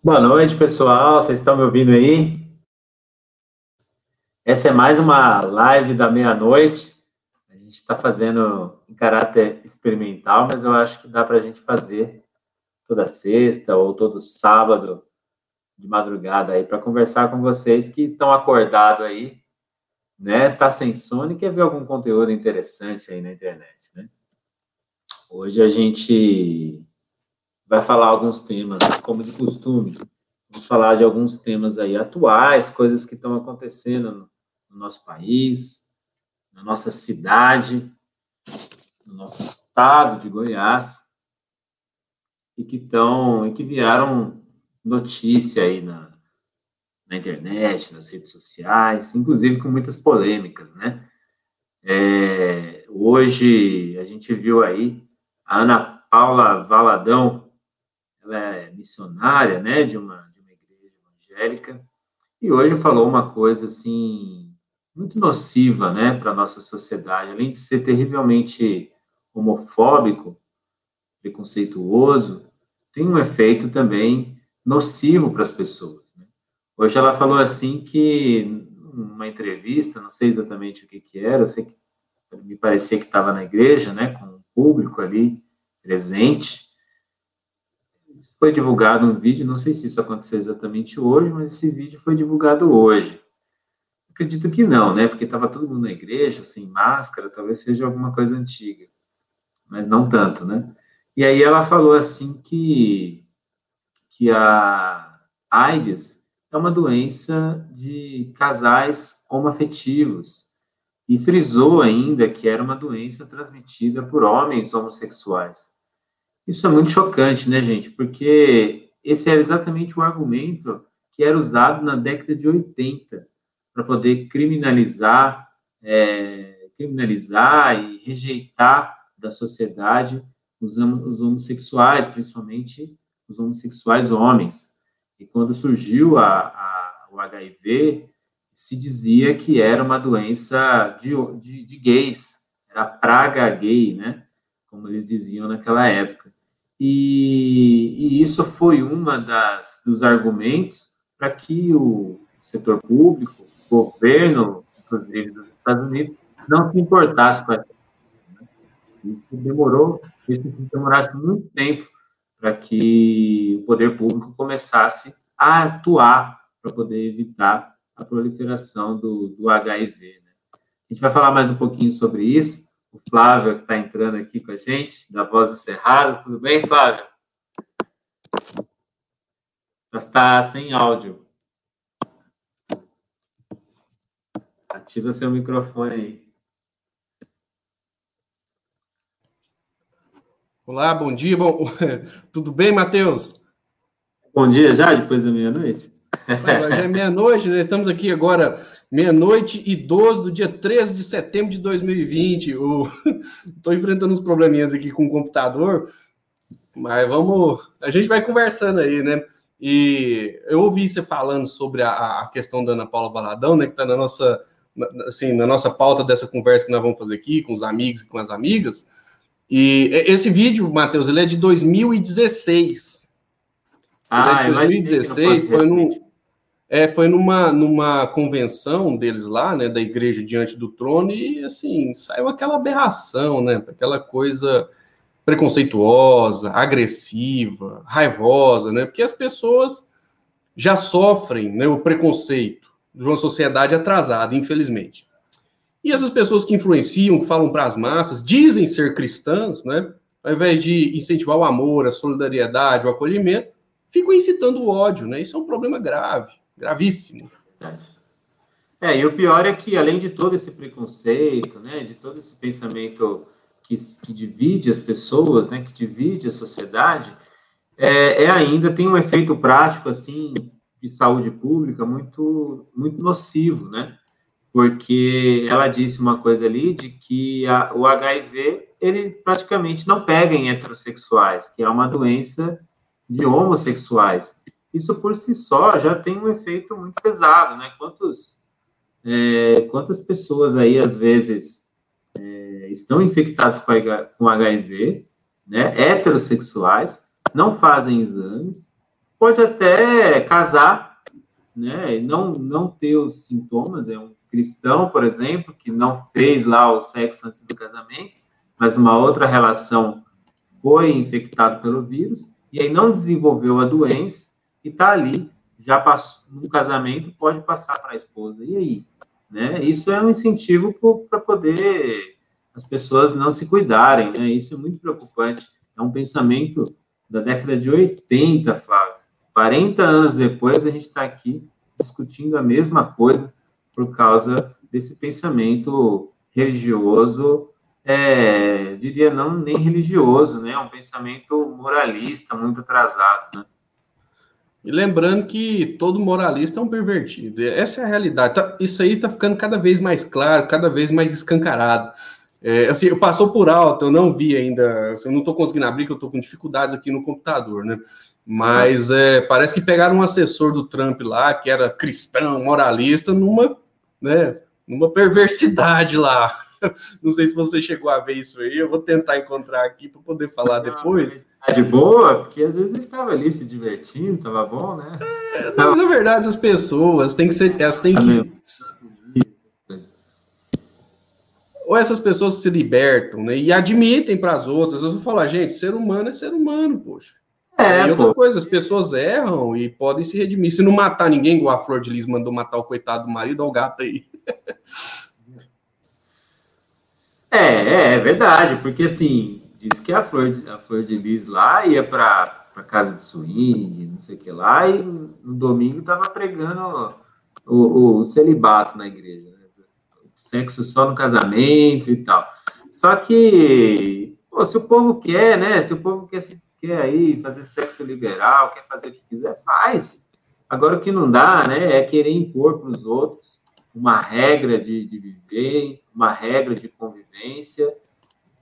Boa noite, pessoal. Vocês estão me ouvindo aí? Essa é mais uma live da meia-noite. A gente está fazendo em caráter experimental, mas eu acho que dá para a gente fazer toda sexta ou todo sábado de madrugada aí para conversar com vocês que estão acordados aí, né? Tá sem sono e quer ver algum conteúdo interessante aí na internet, né? Hoje a gente vai falar alguns temas, como de costume. Vamos falar de alguns temas aí atuais, coisas que estão acontecendo no nosso país, na nossa cidade, no nosso estado de Goiás, e que estão, e que viraram notícia aí na, na internet, nas redes sociais, inclusive com muitas polêmicas, né? É, hoje a gente viu aí a Ana Paula Valadão, é missionária, né, de uma, de uma igreja evangélica, e hoje falou uma coisa, assim, muito nociva, né, para nossa sociedade, além de ser terrivelmente homofóbico, preconceituoso, tem um efeito também nocivo para as pessoas. Né? Hoje ela falou assim que, numa entrevista, não sei exatamente o que que era, eu sei que me parecia que estava na igreja, né, com o público ali presente, foi divulgado um vídeo, não sei se isso aconteceu exatamente hoje, mas esse vídeo foi divulgado hoje. Acredito que não, né? Porque estava todo mundo na igreja, sem máscara, talvez seja alguma coisa antiga. Mas não tanto, né? E aí ela falou assim que, que a AIDS é uma doença de casais homoafetivos. E frisou ainda que era uma doença transmitida por homens homossexuais. Isso é muito chocante, né, gente? Porque esse era exatamente o argumento que era usado na década de 80 para poder criminalizar, é, criminalizar e rejeitar da sociedade os, os homossexuais, principalmente os homossexuais homens. E quando surgiu a, a, o HIV, se dizia que era uma doença de, de, de gays, era praga gay, né? Como eles diziam naquela época. E, e isso foi uma das dos argumentos para que o setor público, o governo, inclusive dos Estados Unidos, não se importasse com essa né? Isso demorou, isso demorasse muito tempo para que o poder público começasse a atuar para poder evitar a proliferação do, do HIV. Né? A gente vai falar mais um pouquinho sobre isso, o Flávio, que está entrando aqui com a gente, da Voz do Cerrado. Tudo bem, Flávio? Está sem áudio. Ativa seu microfone aí. Olá, bom dia. Bom, tudo bem, Matheus? Bom dia já, depois da meia-noite? Já é meia-noite, né? Estamos aqui agora meia-noite e 12 do dia 13 de setembro de 2020. Estou enfrentando uns probleminhas aqui com o computador, mas vamos. A gente vai conversando aí, né? E eu ouvi você falando sobre a, a questão da Ana Paula Baladão, né? Que está na nossa, assim, na nossa pauta dessa conversa que nós vamos fazer aqui com os amigos e com as amigas. E esse vídeo, Matheus, ele é de 2016. Ah, ele é de 2016, foi no é, foi numa, numa convenção deles lá, né, da igreja diante do trono, e assim, saiu aquela aberração, né, aquela coisa preconceituosa, agressiva, raivosa, né, porque as pessoas já sofrem né, o preconceito de uma sociedade atrasada, infelizmente. E essas pessoas que influenciam, que falam para as massas, dizem ser cristãs, né, ao invés de incentivar o amor, a solidariedade, o acolhimento, ficam incitando o ódio, né? Isso é um problema grave gravíssimo. É, e o pior é que, além de todo esse preconceito, né, de todo esse pensamento que, que divide as pessoas, né, que divide a sociedade, é, é, ainda tem um efeito prático, assim, de saúde pública muito, muito nocivo, né? Porque ela disse uma coisa ali de que a, o HIV, ele praticamente não pega em heterossexuais, que é uma doença de homossexuais isso por si só já tem um efeito muito pesado, né? Quantos, é, quantas pessoas aí, às vezes, é, estão infectadas com, HIV, né? Heterossexuais, não fazem exames, pode até casar, né, e não, não ter os sintomas, é um cristão, por exemplo, que não fez lá o sexo antes do casamento, mas numa outra relação foi infectado pelo vírus, e aí não desenvolveu a doença, e está ali, já passou no casamento, pode passar para a esposa. E aí? Né? Isso é um incentivo para poder as pessoas não se cuidarem, né? Isso é muito preocupante. É um pensamento da década de 80, Flávio. 40 anos depois, a gente está aqui discutindo a mesma coisa por causa desse pensamento religioso, é, diria não nem religioso, né? É um pensamento moralista muito atrasado, né? E lembrando que todo moralista é um pervertido. Essa é a realidade. Tá, isso aí está ficando cada vez mais claro, cada vez mais escancarado. É, assim, passou por alto, eu não vi ainda. Eu não estou conseguindo abrir, que eu estou com dificuldades aqui no computador, né? Mas é, parece que pegaram um assessor do Trump lá, que era cristão, moralista, numa, né, numa perversidade lá. Não sei se você chegou a ver isso aí, eu vou tentar encontrar aqui para poder falar depois. Tá de boa, porque às vezes ele estava ali se divertindo, estava bom, né? É, na, na, verdade, as pessoas têm que ser. Elas têm que. Ou essas pessoas se libertam, né? E admitem para as outras. Eu falo, gente, ser humano é ser humano, poxa. É, e outra pô. coisa, as pessoas erram e podem se redimir. Se não matar ninguém, igual a Flor de Lis mandou matar o coitado do marido, olha o gato aí. É, é, é verdade, porque assim, diz que a Flor, de, a Flor de Lis lá ia para casa de swing, não sei o que lá, e no domingo estava pregando o, o, o, celibato na igreja, né? sexo só no casamento e tal. Só que, pô, se o povo quer, né? Se o povo quer, quer aí fazer sexo liberal, quer fazer o que quiser, faz. Agora o que não dá, né, é querer impor para os outros uma regra de, de viver, uma regra de convivência,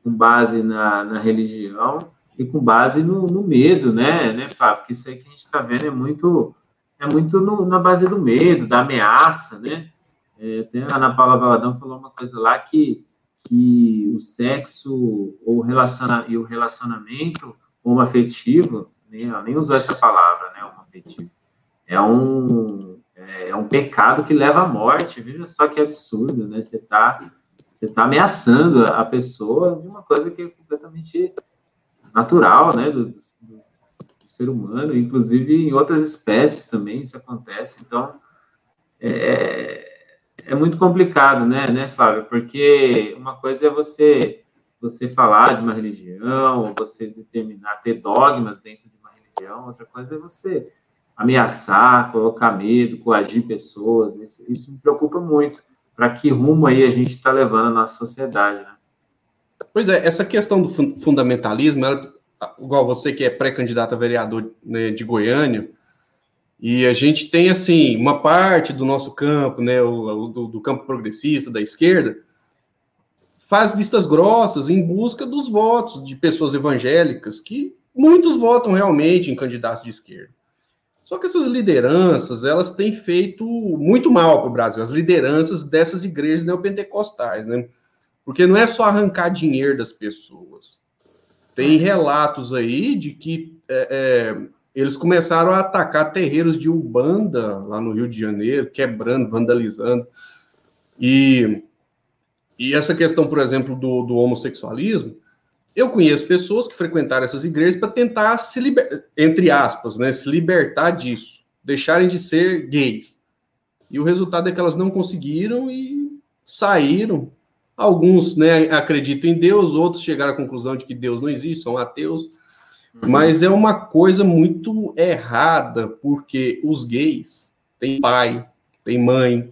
com base na, na religião e com base no, no, medo, né, né, Fábio? Porque isso aí que a gente está vendo é muito, é muito no, na base do medo, da ameaça, né? É, até a Ana Paula Valadão falou uma coisa lá que, que o sexo ou relaciona, e o relacionamento homoafetivo, nem, ela nem usou essa palavra, né, homoafetivo, é um, é, é um pecado que leva à morte, veja só que absurdo, né? Você está você tá ameaçando a pessoa de uma coisa que é completamente natural, né, do, do, do, ser humano, inclusive em outras espécies também isso acontece. Então, é, é muito complicado, né, né, Flávio? Porque uma coisa é você você falar de uma religião, ou você determinar ter dogmas dentro de uma religião, outra coisa é você ameaçar, colocar medo, coagir pessoas. Isso, isso me preocupa muito para que rumo aí a gente está levando a nossa sociedade, né? Pois é, essa questão do fundamentalismo, ela, igual você que é pré-candidato a vereador né, de Goiânia, e a gente tem, assim, uma parte do nosso campo, né, o, do, do campo progressista, da esquerda, faz vistas grossas em busca dos votos de pessoas evangélicas, que muitos votam realmente em candidatos de esquerda. Só que essas lideranças, elas têm feito muito mal para o Brasil, as lideranças dessas igrejas neopentecostais, né? Porque não é só arrancar dinheiro das pessoas. Tem relatos aí de que é, é, eles começaram a atacar terreiros de Ubanda lá no Rio de Janeiro, quebrando, vandalizando. E, e essa questão, por exemplo, do, do homossexualismo, eu conheço pessoas que frequentaram essas igrejas para tentar se libertar, entre aspas, né, se libertar disso, deixarem de ser gays. E o resultado é que elas não conseguiram e saíram. Alguns né, acreditam em Deus, outros chegaram à conclusão de que Deus não existe, são ateus. Uhum. Mas é uma coisa muito errada, porque os gays têm pai, têm mãe,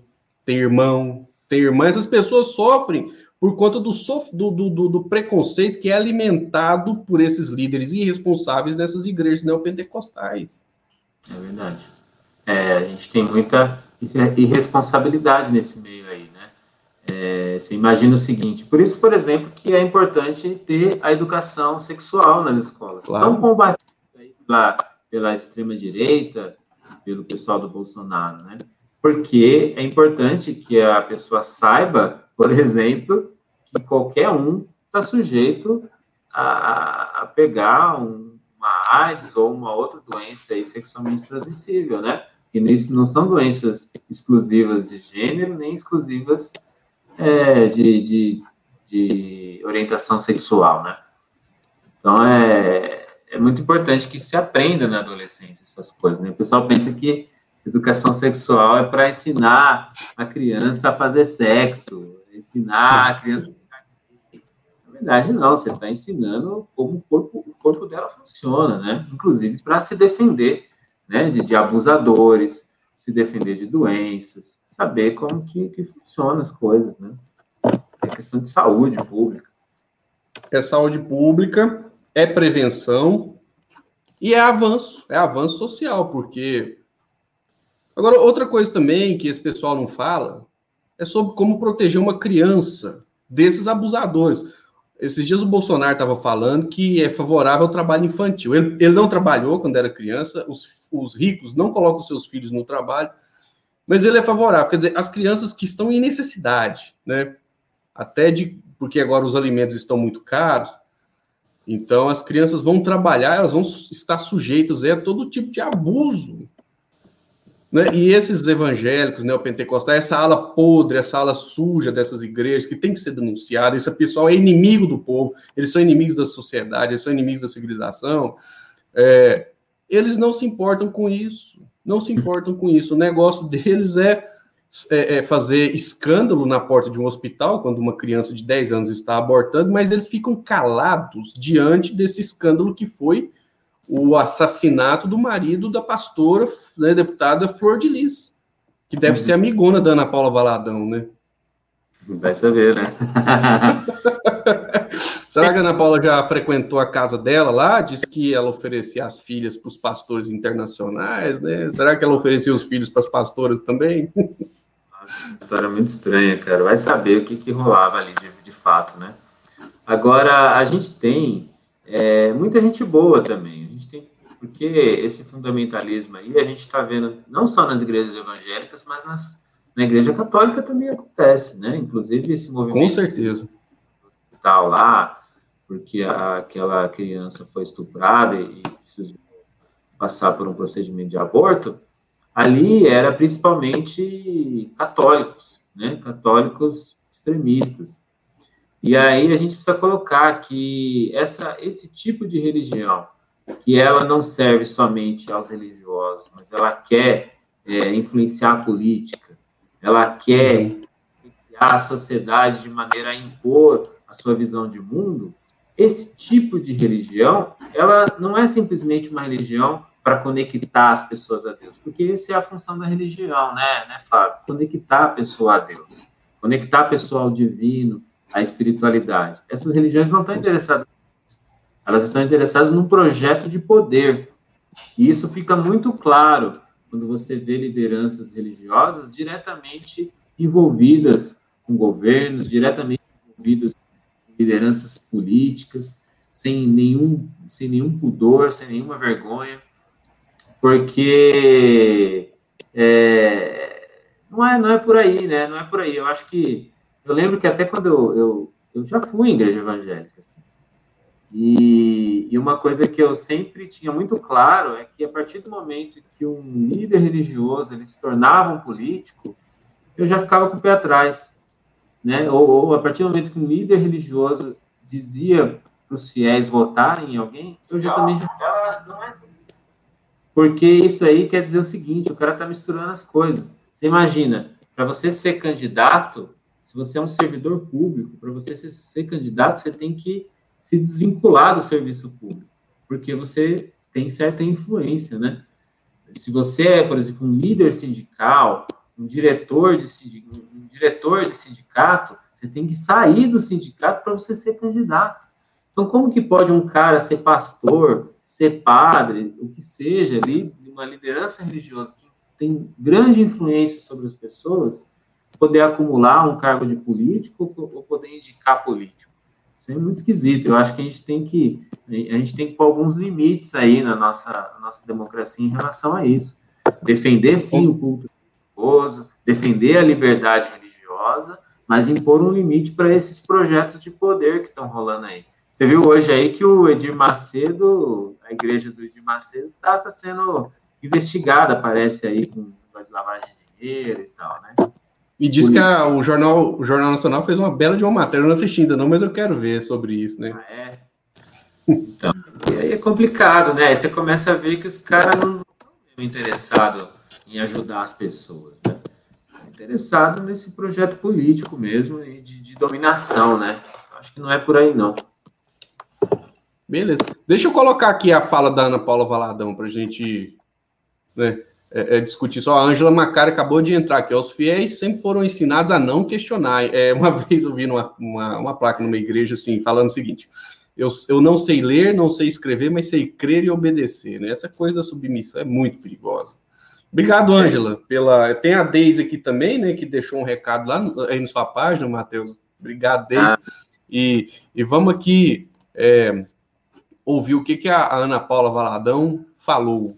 têm irmão, têm irmã. Essas pessoas sofrem por conta do, do, do, do, preconceito que é alimentado por esses líderes irresponsáveis nessas igrejas neopentecostais. É verdade. É, a gente tem muita irresponsabilidade nesse meio aí, né? É, você imagina o seguinte, por isso, por exemplo, que é importante ter a educação sexual nas escolas. Claro. Não combatida pela, pela extrema-direita, pelo pessoal do Bolsonaro, né? Porque é importante que a pessoa saiba, por exemplo, que qualquer um está sujeito a, a pegar um, uma AIDS ou uma outra doença sexualmente transmissível, né? E nisso não são doenças exclusivas de gênero, nem exclusivas é, de, de, de, orientação sexual, né? Então, é, é muito importante que se aprenda na adolescência essas coisas, né? O pessoal pensa que educação sexual é para ensinar a criança a fazer sexo, ensinar a criança verdade, não, você está ensinando como o corpo, o corpo dela funciona, né? Inclusive para se defender né, de, de, abusadores, se defender de doenças, saber como que, que funcionam as coisas, né? É questão de saúde pública. É saúde pública, é prevenção e é avanço, é avanço social, porque agora outra coisa também que esse pessoal não fala é sobre como proteger uma criança desses abusadores. Esses dias o Bolsonaro estava falando que é favorável ao trabalho infantil. Ele, ele não trabalhou quando era criança, os, os ricos não colocam seus filhos no trabalho, mas ele é favorável. Quer dizer, as crianças que estão em necessidade, né? Até de. Porque agora os alimentos estão muito caros, então as crianças vão trabalhar, elas vão estar sujeitas a todo tipo de abuso né? E esses evangélicos neopentecostais, essa ala podre, essa ala suja dessas igrejas que tem que ser denunciada, esse pessoal é inimigo do povo, eles são inimigos da sociedade, eles são inimigos da civilização, é, eles não se importam com isso, não se importam com isso. O negócio deles é, é, é, fazer escândalo na porta de um hospital quando uma criança de 10 anos está abortando, mas eles ficam calados diante desse escândalo que foi o assassinato do marido da pastora, né, deputada Flor de Lis, que deve ser amigona da Ana Paula Valadão, né? Vai saber, né? Será que a Ana Paula já frequentou a casa dela lá? Diz que ela oferecia as filhas para os pastores internacionais, né? Será que ela oferecia os filhos para as pastoras também? História muito estranha, cara. Vai saber o que, que rolava ali de, de fato, né? Agora, a gente tem é, muita gente boa também porque esse fundamentalismo aí a gente está vendo não só nas igrejas evangélicas, mas nas, na igreja católica também acontece, né? Inclusive esse movimento. Com certeza. Tal lá, porque a, aquela criança foi estuprada e, e precisou passar por um procedimento de aborto, ali era principalmente católicos, né? Católicos extremistas. E aí a gente precisa colocar que essa, esse tipo de religião que ela não serve somente aos religiosos, mas ela quer é, influenciar a política, ela quer influenciar a sociedade de maneira a impor a sua visão de mundo. Esse tipo de religião, ela não é simplesmente uma religião para conectar as pessoas a Deus, porque essa é a função da religião, né, né, Fábio? Conectar a pessoa a Deus, conectar a pessoa ao divino, à espiritualidade. Essas religiões não estão interessadas elas estão interessadas num projeto de poder. E isso fica muito claro quando você vê lideranças religiosas diretamente envolvidas com governos, diretamente envolvidas com lideranças políticas, sem nenhum, sem nenhum pudor, sem nenhuma vergonha, porque é, não, é, não é por aí, né? Não é por aí. Eu acho que. Eu lembro que até quando eu, eu, eu já fui em igreja evangélica, e, e, uma coisa que eu sempre tinha muito claro é que a partir do momento que um líder religioso ele se tornava um político, eu já ficava com o pé atrás, né? Ou, ou a partir do momento que um líder religioso dizia para os fiéis votarem em alguém, eu já também já ficava, não é assim. Porque isso aí quer dizer o seguinte, o cara está misturando as coisas. Você imagina, para você ser candidato, se você é um servidor público, para você ser, ser candidato, você tem que se desvincular do serviço público, porque você tem certa influência, né? Se você é, por exemplo, um líder sindical, um diretor de, um diretor de sindicato, você tem que sair do sindicato para você ser candidato. Então, como que pode um cara ser pastor, ser padre, o que seja, ali, uma liderança religiosa que tem grande influência sobre as pessoas, poder acumular um cargo de político ou poder indicar político? Isso é muito esquisito. Eu acho que a gente tem que a gente tem que pôr alguns limites aí na nossa, nossa democracia em relação a isso. Defender sim o culto religioso, defender a liberdade religiosa, mas impor um limite para esses projetos de poder que estão rolando aí. Você viu hoje aí que o Edir Macedo, a igreja do Edir Macedo, está tá sendo investigada, parece aí, com lavagem de dinheiro e tal, né? E diz que a, o, jornal, o Jornal Nacional fez uma bela de uma matéria, eu não assisti ainda não, mas eu quero ver sobre isso, né? Ah, é. Então, e aí é complicado, né? Aí você começa a ver que os caras não estão interessados em ajudar as pessoas, né? Interessado nesse projeto político mesmo e de, de dominação, né? Acho que não é por aí, não. Beleza. Deixa eu colocar aqui a fala da Ana Paula Valadão para a gente né, é, é, discutir. Só a Ângela Macari acabou de entrar aqui. Os fiéis sempre foram ensinados a não questionar. É, uma vez eu vi numa, uma, uma placa numa igreja assim, falando o seguinte: eu, eu não sei ler, não sei escrever, mas sei crer e obedecer. Né? Essa coisa da submissão é muito perigosa. Obrigado, Ângela, pela. Tem a Deise aqui também, né, que deixou um recado lá aí na sua página, Matheus. Obrigado, Deise. Ah. E, e vamos aqui é, ouvir o que, que a Ana Paula Valadão falou.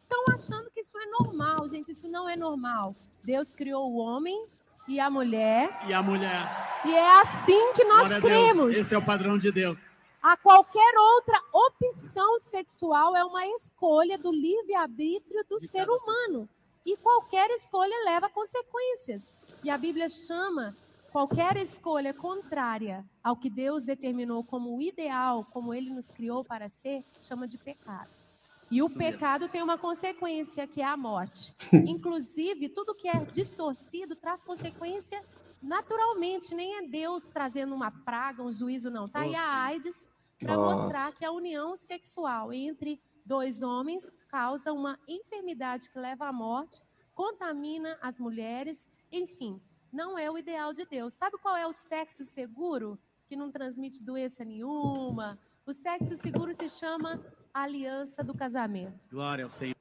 Estão achando isso é normal, gente. Isso não é normal. Deus criou o homem e a mulher. E a mulher. E é assim que nós Glória cremos. Esse é o padrão de Deus. A qualquer outra opção sexual é uma escolha do livre-arbítrio do de ser humano. E qualquer escolha leva consequências. E a Bíblia chama qualquer escolha contrária ao que Deus determinou como ideal, como ele nos criou para ser, chama de pecado. E o pecado tem uma consequência, que é a morte. Inclusive, tudo que é distorcido traz consequência naturalmente, nem é Deus trazendo uma praga, um juízo, não. Tá aí a AIDS para mostrar que a união sexual entre dois homens causa uma enfermidade que leva à morte, contamina as mulheres, enfim, não é o ideal de Deus. Sabe qual é o sexo seguro? Que não transmite doença nenhuma. O sexo seguro se chama aliança do casamento. Glória ao Senhor.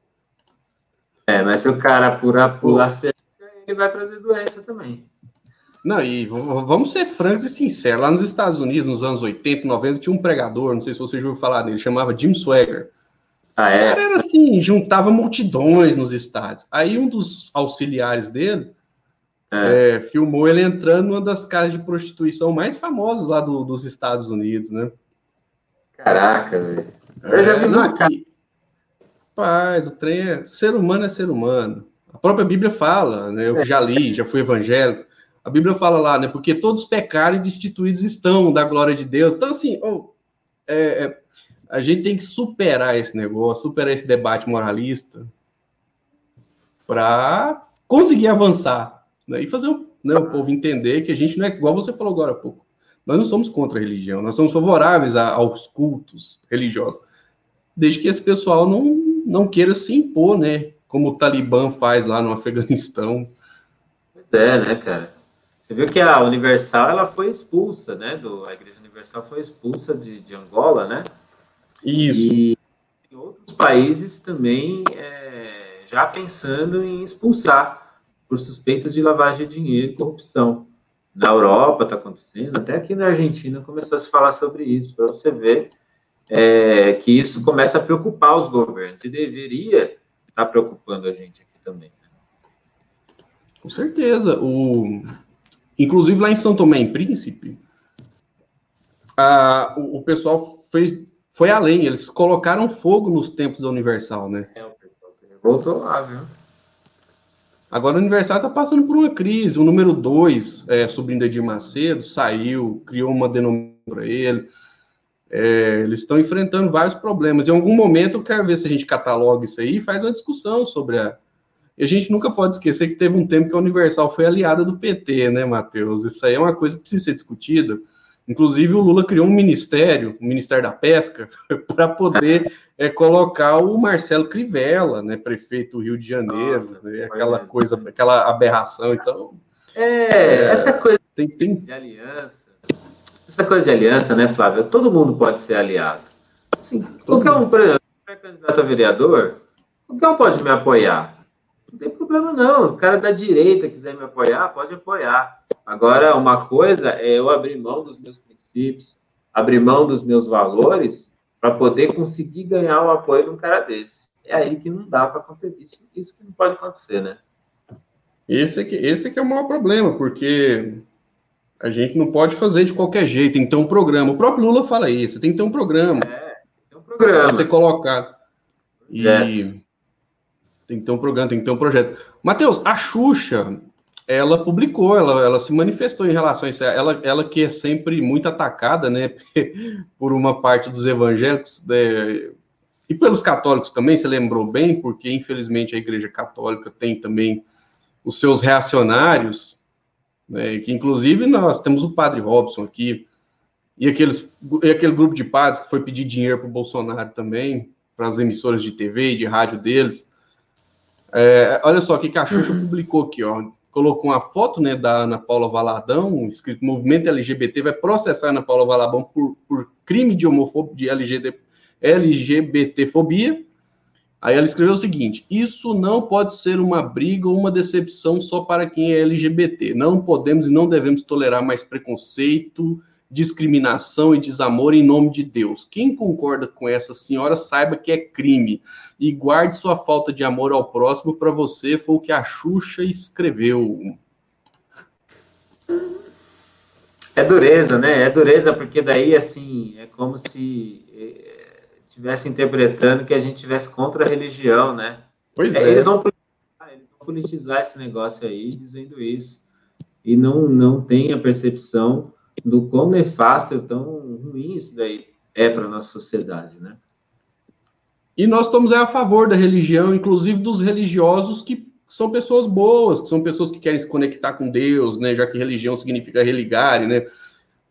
É, mas se o cara pular, pular cerca, ele vai trazer doença também. Não, e vamos ser francos e sinceros. Lá nos Estados Unidos, nos anos 80, 90, tinha um pregador, não sei se você já ouviu falar dele, chamava Jim Swagger. Ah, é? O cara era assim, juntava multidões nos estádios. Aí um dos auxiliares dele é. É, filmou ele entrando numa das casas de prostituição mais famosas lá do, dos Estados Unidos, né? Caraca, velho. Eu já vi na aqui. Paz, o trem é. Ser humano é ser humano. A própria Bíblia fala, né? Eu já li, já fui evangélico. A Bíblia fala lá, né? Porque todos pecaram e destituídos estão da glória de Deus. Então, assim, oh, é, é, a gente tem que superar esse negócio, superar esse debate moralista para conseguir avançar né? e fazer o, né, o povo entender que a gente não é igual você falou agora há pouco. Nós não somos contra a religião, nós somos favoráveis a, aos cultos religiosos, desde que esse pessoal não, não queira se impor, né? Como o Talibã faz lá no Afeganistão. Pois é, né, cara? Você viu que a Universal ela foi expulsa, né? Do, a Igreja Universal foi expulsa de, de Angola, né? Isso. E outros países também é, já pensando em expulsar por suspeitas de lavagem de dinheiro e corrupção na Europa está acontecendo, até aqui na Argentina começou a se falar sobre isso, para você ver é, que isso começa a preocupar os governos, e deveria estar tá preocupando a gente aqui também. Com certeza. O... Inclusive lá em São Tomé em Príncipe, a, o, o, pessoal fez, foi além, eles colocaram fogo nos tempos da Universal, né? É, o pessoal voltou lá, viu? Agora o Universal está passando por uma crise. O número 2, é, sobrinho de Macedo, saiu, criou uma denominação para ele. É, eles estão enfrentando vários problemas. Em algum momento eu quero ver se a gente cataloga isso aí e faz uma discussão sobre a. E a gente nunca pode esquecer que teve um tempo que a Universal foi aliada do PT, né, Matheus? Isso aí é uma coisa que precisa ser discutida. Inclusive, o Lula criou um ministério, o Ministério da Pesca, para poder é, colocar o Marcelo Crivella, né, prefeito do Rio de Janeiro, Nossa, né, aquela coisa, aquela aberração. Então, é, é, essa coisa tem, tem... de aliança, essa coisa de aliança, né, Flávio? Todo mundo pode ser aliado. Assim, qualquer um, por exemplo, candidato a vereador, qualquer um pode me apoiar. Não tem problema, não. O cara da direita quiser me apoiar, pode apoiar. Agora, uma coisa é eu abrir mão dos meus princípios, abrir mão dos meus valores para poder conseguir ganhar o apoio de um cara desse. É aí que não dá para acontecer isso, isso que não pode acontecer, né? Esse é que, esse é que é o maior problema, porque A gente não pode fazer de qualquer jeito, tem que ter um programa. O próprio Lula fala isso, tem que ter um programa. É, tem um programa. Pra ser colocado. E é. tem que ter um programa, tem que ter um projeto. Matheus, a Xuxa, ela publicou, ela, ela se manifestou em relação a isso. Ela, ela que é sempre muito atacada, né, por uma parte dos evangélicos né, e pelos católicos também, você lembrou bem, porque infelizmente a Igreja Católica tem também os seus reacionários, né, que inclusive nós temos o Padre Robson aqui, e, aqueles, e aquele grupo de padres que foi pedir dinheiro para o Bolsonaro também, para as emissoras de TV e de rádio deles. É, olha só o que a Xuxa uhum. publicou aqui, ó colocou uma foto né, da Ana Paula Valadão, escrito Movimento LGBT, vai processar Ana Paula Valadão por, por crime de homofobia, de LGBT, LGBTfobia. Aí ela escreveu o seguinte: Isso não pode ser uma briga ou uma decepção só para quem é LGBT. Não podemos e não devemos tolerar mais preconceito, discriminação e desamor em nome de Deus. Quem concorda com essa senhora, saiba que é crime e guarde sua falta de amor ao próximo para você, foi o que a Xuxa escreveu. É dureza, né? É dureza, porque daí, assim, é como se estivesse interpretando que a gente tivesse contra a religião, né? Pois é. é. Eles, vão, eles vão politizar esse negócio aí, dizendo isso. E não, não tem a percepção do quão nefasto e tão ruim isso daí é para a nossa sociedade, né? E nós estamos a favor da religião, inclusive dos religiosos que são pessoas boas, que são pessoas que querem se conectar com Deus, né? Já que religião significa religar, né?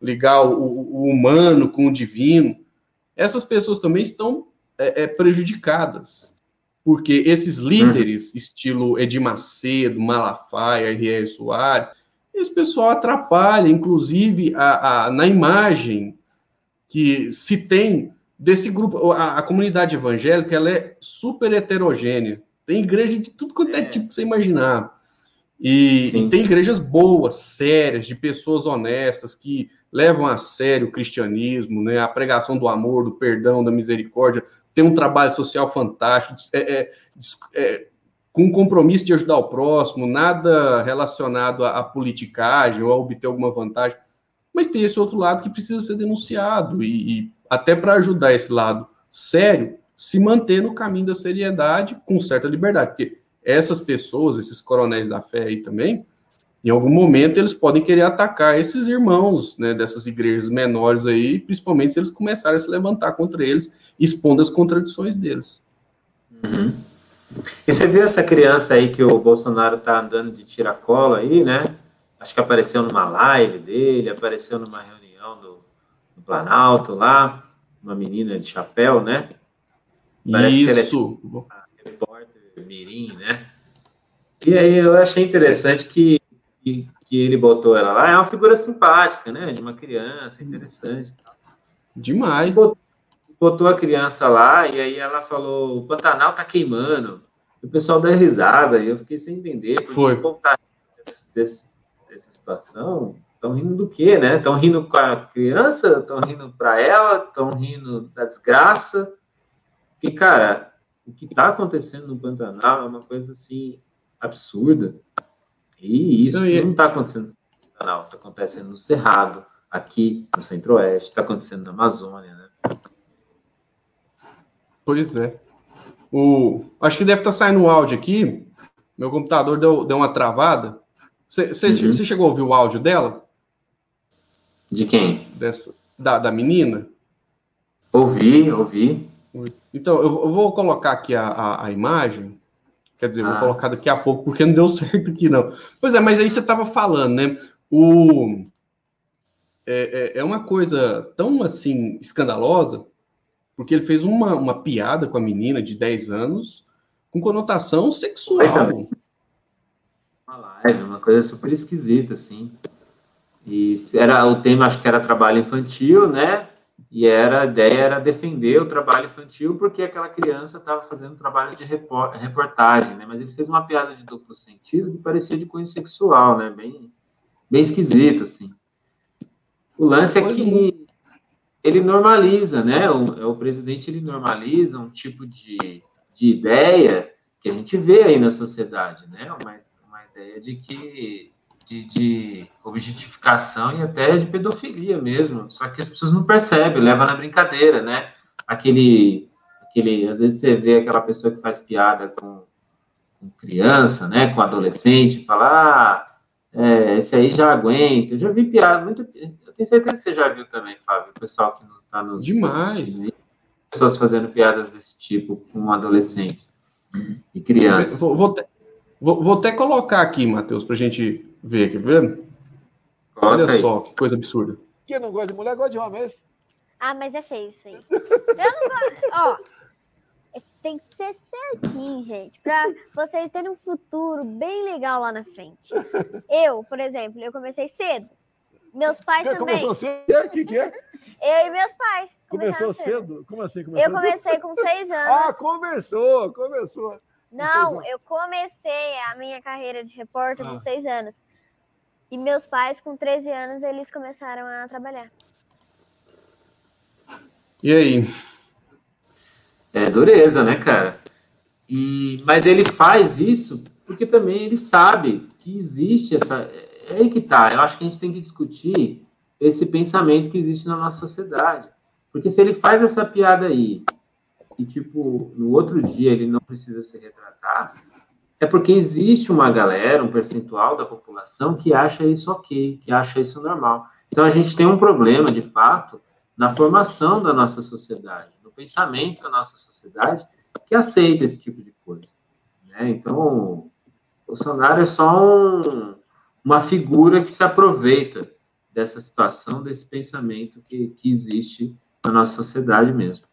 Ligar o, o humano com o divino. Essas pessoas também estão é, é, prejudicadas, porque esses líderes, uhum. estilo Edir Macedo, Malafaia, R.R. Soares, esse pessoal atrapalha, inclusive, a, a, na imagem que se tem desse grupo, a, a, comunidade evangélica, ela é super heterogênea. Tem igreja de tudo quanto é, é tipo que você imaginar. E, e, tem igrejas boas, sérias, de pessoas honestas, que levam a sério o cristianismo, né, a pregação do amor, do perdão, da misericórdia, tem um trabalho social fantástico, é, é, é, com um compromisso de ajudar o próximo, nada relacionado à, à politicagem ou a obter alguma vantagem. Mas tem esse outro lado que precisa ser denunciado, e, e até para ajudar esse lado sério, se manter no caminho da seriedade com certa liberdade, porque essas pessoas, esses coronéis da fé aí também, em algum momento eles podem querer atacar esses irmãos, né, dessas igrejas menores aí, principalmente se eles começarem a se levantar contra eles, expondo as contradições deles. Uhum. E você viu essa criança aí que o Bolsonaro tá andando de tiracola aí, né? Acho que apareceu numa live dele, apareceu numa reunião do, do Planalto lá, uma menina de chapéu, né? Parece Isso. que ela é repórter mirim, né? E aí eu achei interessante que, que, que, ele botou ela lá. É uma figura simpática, né? De uma criança, interessante. Demais. Botou, botou, a criança lá e aí ela falou: o Pantanal tá queimando. O pessoal dá risada e eu fiquei sem entender. Foi. Desse, dessa situação, estão rindo do quê, né? Estão rindo com a criança, estão rindo para ela, estão rindo da desgraça. E, cara, o que está acontecendo no Pantanal é uma coisa, assim, absurda. E isso não está acontecendo no Pantanal, está acontecendo no Cerrado, aqui no Centro-Oeste, está acontecendo na Amazônia, né? Pois é. O... Acho que deve estar tá saindo um áudio aqui. Meu computador deu, deu uma travada. Você uhum. chegou a ouvir o áudio dela? De quem? Dessa, da, da menina? Ouvi, ouvi. Então, eu, eu vou colocar aqui a, a, a imagem. Quer dizer, ah. vou colocar daqui a pouco, porque não deu certo aqui, não. Pois é, mas aí você estava falando, né? O, é, é, é, uma coisa tão, assim, escandalosa, porque ele fez uma, uma piada com a menina de 10 anos com conotação sexual uma live, uma coisa super esquisita, assim. E era o tema, acho que era trabalho infantil, né? E era a ideia era defender o trabalho infantil porque aquela criança estava fazendo trabalho de reportagem, né? Mas ele fez uma piada de duplo sentido que parecia de cunho sexual, né? Bem, bem esquisito, assim. O lance é que ele normaliza, né? O, o presidente ele normaliza um tipo de, de ideia que a gente vê aí na sociedade, né? Uma ideia de que de, de, objetificação e até de pedofilia mesmo. Só que as pessoas não percebem, leva na brincadeira, né? Aquele, aquele, às vezes você vê aquela pessoa que faz piada com, com criança, né? Com adolescente, fala, ah, é, esse aí já aguenta. Eu já vi piada, muito, eu tenho certeza que você já viu também, Fábio, o pessoal que não está no Demais. Pessoas fazendo piadas desse tipo com adolescentes e crianças. Vou, vou, vou, vou até colocar aqui, Matheus, para a gente ver, quer ver? Olha só, que coisa absurda. Quem não gosta de mulher, gosta de homem. É ah, mas é feio isso aí. Eu não gosto. Ó, tem que ser certinho, gente, para vocês terem um futuro bem legal lá na frente. Eu, por exemplo, eu comecei cedo. Meus pais Você também. Começou cedo? O que, que é? Eu e meus pais. Começou cedo. cedo? Como assim? Começou eu comecei com seis anos. Ah, começou, começou. Não, eu comecei a minha carreira de repórter ah. com seis anos. E meus pais, com 13 anos, eles começaram a trabalhar. E aí? É dureza, né, cara? E, mas ele faz isso porque também ele sabe que existe essa. É aí que tá. Eu acho que a gente tem que discutir esse pensamento que existe na nossa sociedade. Porque se ele faz essa piada aí, e tipo, no outro dia ele não precisa ser retratado, é porque existe uma galera, um percentual da população que acha isso ok, que acha isso normal. Então a gente tem um problema, de fato, na formação da nossa sociedade, no pensamento da nossa sociedade, que aceita esse tipo de coisa. Né? Então, Bolsonaro é só um, uma figura que se aproveita dessa situação, desse pensamento que, que existe na nossa sociedade mesmo.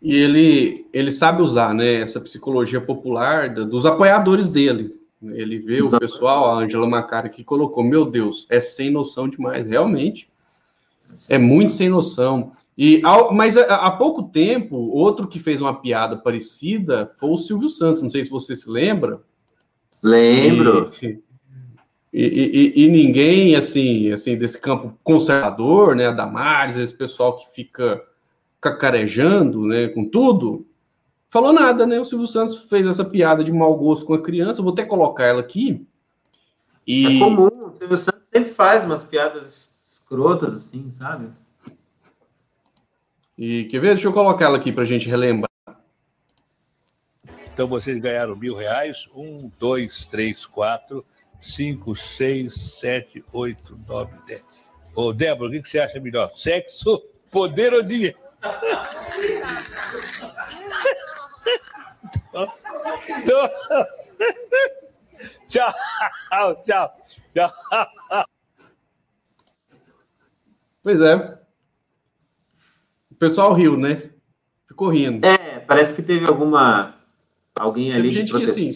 E ele, ele sabe usar né, essa psicologia popular dos apoiadores dele. Ele vê o pessoal, a Angela Macari, que colocou: Meu Deus, é sem noção demais, realmente. É muito sem noção. E, mas há pouco tempo, outro que fez uma piada parecida foi o Silvio Santos. Não sei se você se lembra. Lembro. E, e, e, e, ninguém, assim, assim, desse campo conservador, né, Damares, esse pessoal que fica cacarejando, né, com tudo, falou nada, né? O Silvio Santos fez essa piada de mau gosto com a criança, vou até colocar ela aqui. E... É comum, o Silvio Santos sempre faz umas piadas escrotas, assim, sabe? E quer ver? Deixa eu colocar ela aqui para a gente relembrar. Então vocês ganharam mil reais. Um, dois, três, quatro 5, 6, 7, 8, 9, 10. Ô, Débora, o que, você acha melhor? Sexo, poder ou dinheiro? tchau, tchau, tchau. Pois é. O pessoal riu, né? Ficou rindo. É, parece que teve alguma. Alguém ali. Teve gente que, assim,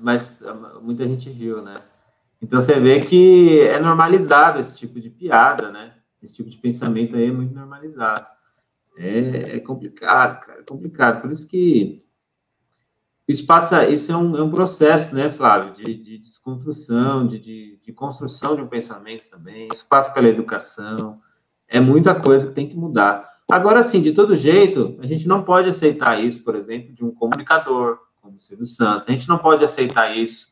mas muita gente riu, né? Então você vê que é normalizado esse tipo de piada, né? Esse tipo de pensamento aí é muito normalizado. É, é complicado, cara, é complicado. Por isso que isso passa, isso é um, é um processo, né, Flávio, de, de desconstrução, de, de, de, construção de um pensamento também. Isso passa pela educação. É muita coisa que tem que mudar. Agora, sim, de todo jeito, a gente não pode aceitar isso, por exemplo, de um comunicador, como o Silvio Santos. A gente não pode aceitar isso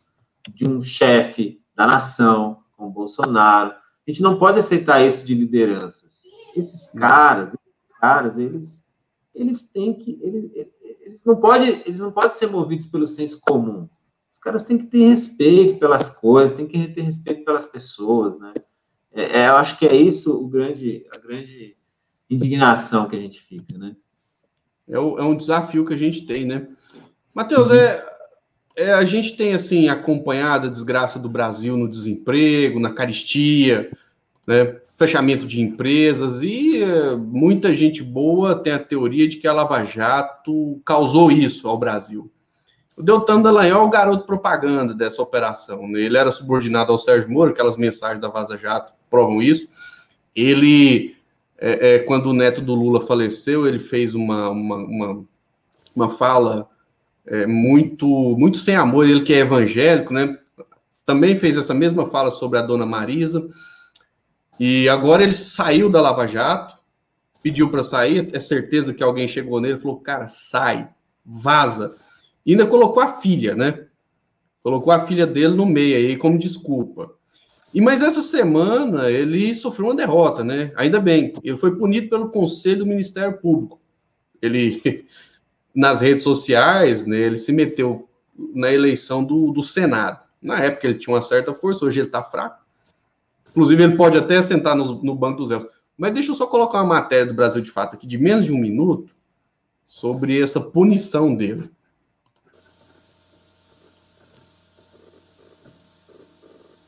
de um chefe da nação, como Bolsonaro. A gente não pode aceitar isso de lideranças. Esses caras, caras, eles, eles têm que, eles, eles não podem, eles não podem ser movidos pelo senso comum. Os caras têm que ter respeito pelas coisas, têm que ter respeito pelas pessoas, né? É, é, eu acho que é isso o grande, a grande indignação que a gente fica, né? É, o, é um desafio que a gente tem, né? Matheus, uhum. é, é, a gente tem assim acompanhado a desgraça do Brasil no desemprego, na caristia, né, fechamento de empresas e é, muita gente boa tem a teoria de que a Lava Jato causou isso ao Brasil. O Deltan Dallagnol é o garoto propaganda dessa operação. Né? Ele era subordinado ao Sérgio Moro, aquelas mensagens da Vaza Jato provam isso. Ele, é, é, quando o neto do Lula faleceu, ele fez uma, uma, uma, uma fala é, muito, muito sem amor, ele que é evangélico, né? Também fez essa mesma fala sobre a dona Marisa. E agora ele saiu da Lava Jato, pediu para sair, é certeza que alguém chegou nele e falou: cara, sai, vaza. E ainda colocou a filha, né? Colocou a filha dele no meio aí como desculpa. E mas essa semana ele sofreu uma derrota, né? Ainda bem, ele foi punido pelo Conselho do Ministério Público. Ele nas redes sociais, né, ele se meteu na eleição do, do Senado. Na época ele tinha uma certa força, hoje ele está fraco. Inclusive, ele pode até sentar no, no banco dos réus. Mas deixa eu só colocar uma matéria do Brasil de Fato aqui, de menos de um minuto, sobre essa punição dele.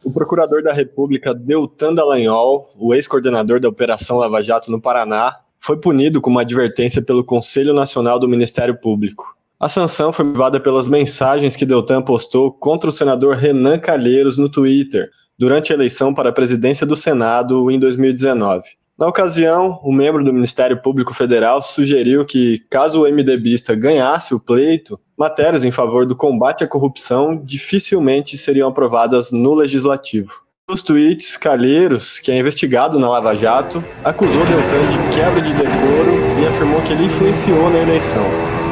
O procurador da República Deltan Dallagnol, o ex-coordenador da Operação Lava Jato no Paraná, foi punido com uma advertência pelo Conselho Nacional do Ministério Público. A sanção foi motivada pelas mensagens que Deltan postou contra o senador Renan Calheiros no Twitter, durante a eleição para a presidência do Senado em 2019. Na ocasião, o membro do Ministério Público Federal sugeriu que, caso o MDBista ganhasse o pleito, matérias em favor do combate à corrupção dificilmente seriam aprovadas no legislativo. Nos tweets, Calheiros, que é investigado na Lava Jato, acusou Deltan de quebra de decoro e afirmou que ele influenciou na eleição.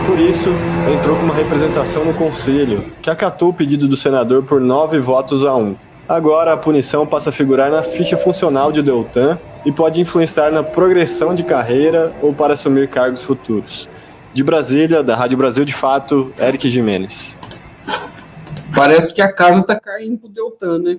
Por isso, entrou com uma representação no Conselho, que acatou o pedido do senador por nove votos a um. Agora, a punição passa a figurar na ficha funcional de Deltan e pode influenciar na progressão de carreira ou para assumir cargos futuros. De Brasília, da Rádio Brasil de Fato, Eric Jimenez. Parece que a casa tá caindo pro Deltan, né?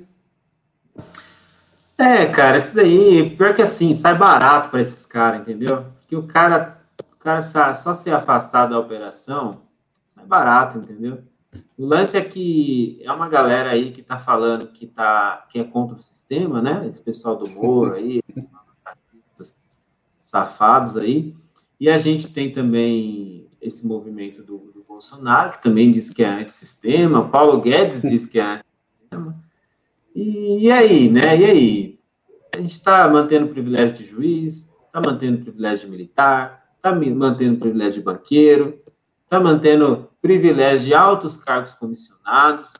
É, cara, isso daí, pior que assim, sai barato para esses caras, entendeu? Porque o cara, o cara só se afastar da operação, sai barato, entendeu? O lance é que é uma galera aí que tá falando que, tá, que é contra o sistema, né? Esse pessoal do Moro aí, safados aí. E a gente tem também esse movimento do, do Bolsonaro, que também diz que é antissistema. Paulo Guedes diz que é antissistema. E, e aí, né? E aí? A gente está mantendo o privilégio de juiz, está mantendo o privilégio de militar, está mantendo o privilégio de banqueiro, está mantendo privilégio de altos cargos comissionados.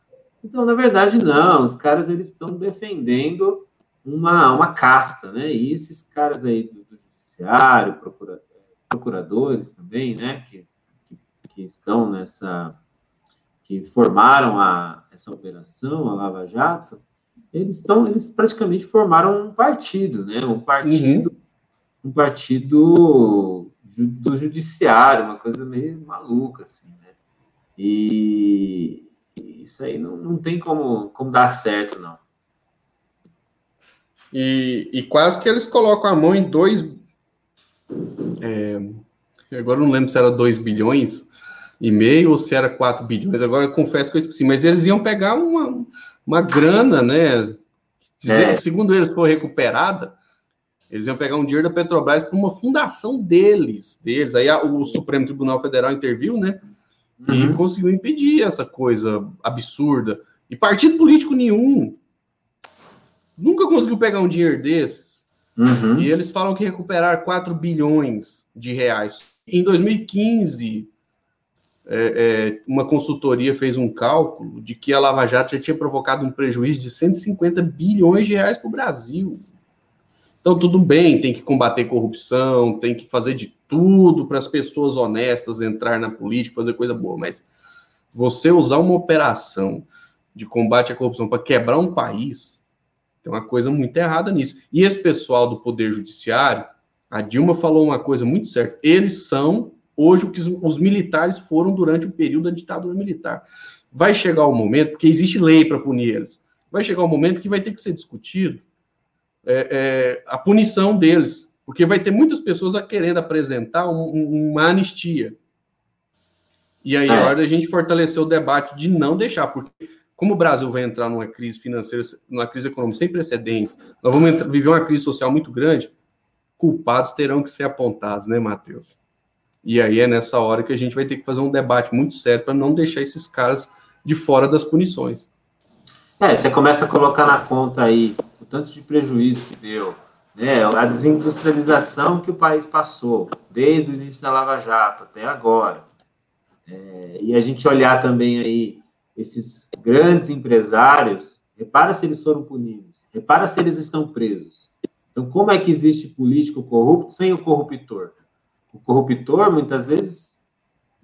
Então, na verdade, não. Os caras eles estão defendendo uma, uma casta, né? E esses caras aí do, do judiciário, procura, procuradores também, né? Que, que, que estão nessa que formaram a, essa operação, a Lava Jato, eles estão, eles praticamente formaram um partido, né? Um partido, uhum. um partido do judiciário, uma coisa meio maluca, assim, né? E isso aí não, não tem como, como dar certo, não. E, e quase que eles colocam a mão em dois. É, agora não lembro se era 2 bilhões e meio ou se era 4 bilhões, agora eu confesso que eu esqueci, mas eles iam pegar uma, uma grana, né? É. Segundo eles, foi recuperada. Eles iam pegar um dinheiro da Petrobras para uma fundação deles, deles. Aí o Supremo Tribunal Federal interviu, né? Uhum. E conseguiu impedir essa coisa absurda. E partido político nenhum nunca conseguiu pegar um dinheiro desses. Uhum. E eles falam que recuperaram 4 bilhões de reais. Em 2015, é, é, uma consultoria fez um cálculo de que a Lava Jato já tinha provocado um prejuízo de 150 bilhões de reais para o Brasil. Então, tudo bem, tem que combater corrupção, tem que fazer de tudo para as pessoas honestas entrar na política, fazer coisa boa, mas você usar uma operação de combate à corrupção para quebrar um país, tem uma coisa muito errada nisso. E esse pessoal do Poder Judiciário, a Dilma falou uma coisa muito certa, eles são hoje o que os militares foram durante o período da ditadura militar. Vai chegar o momento, porque existe lei para punir eles, vai chegar o momento que vai ter que ser discutido é, é, a punição deles, porque vai ter muitas pessoas a querendo apresentar um, uma anistia. E aí é hora da gente fortalecer o debate de não deixar, porque como o Brasil vai entrar numa crise financeira, numa crise econômica sem precedentes, nós vamos entrar, viver uma crise social muito grande, culpados terão que ser apontados, né, Matheus? E aí é nessa hora que a gente vai ter que fazer um debate muito sério para não deixar esses caras de fora das punições. É, você começa a colocar na conta aí tanto de prejuízo que deu, né, a desindustrialização que o país passou, desde o início da Lava Jato até agora. É, e a gente olhar também aí esses grandes empresários, repara se eles foram punidos, repara se eles estão presos. Então, como é que existe político corrupto sem o corruptor? o corruptor, muitas vezes,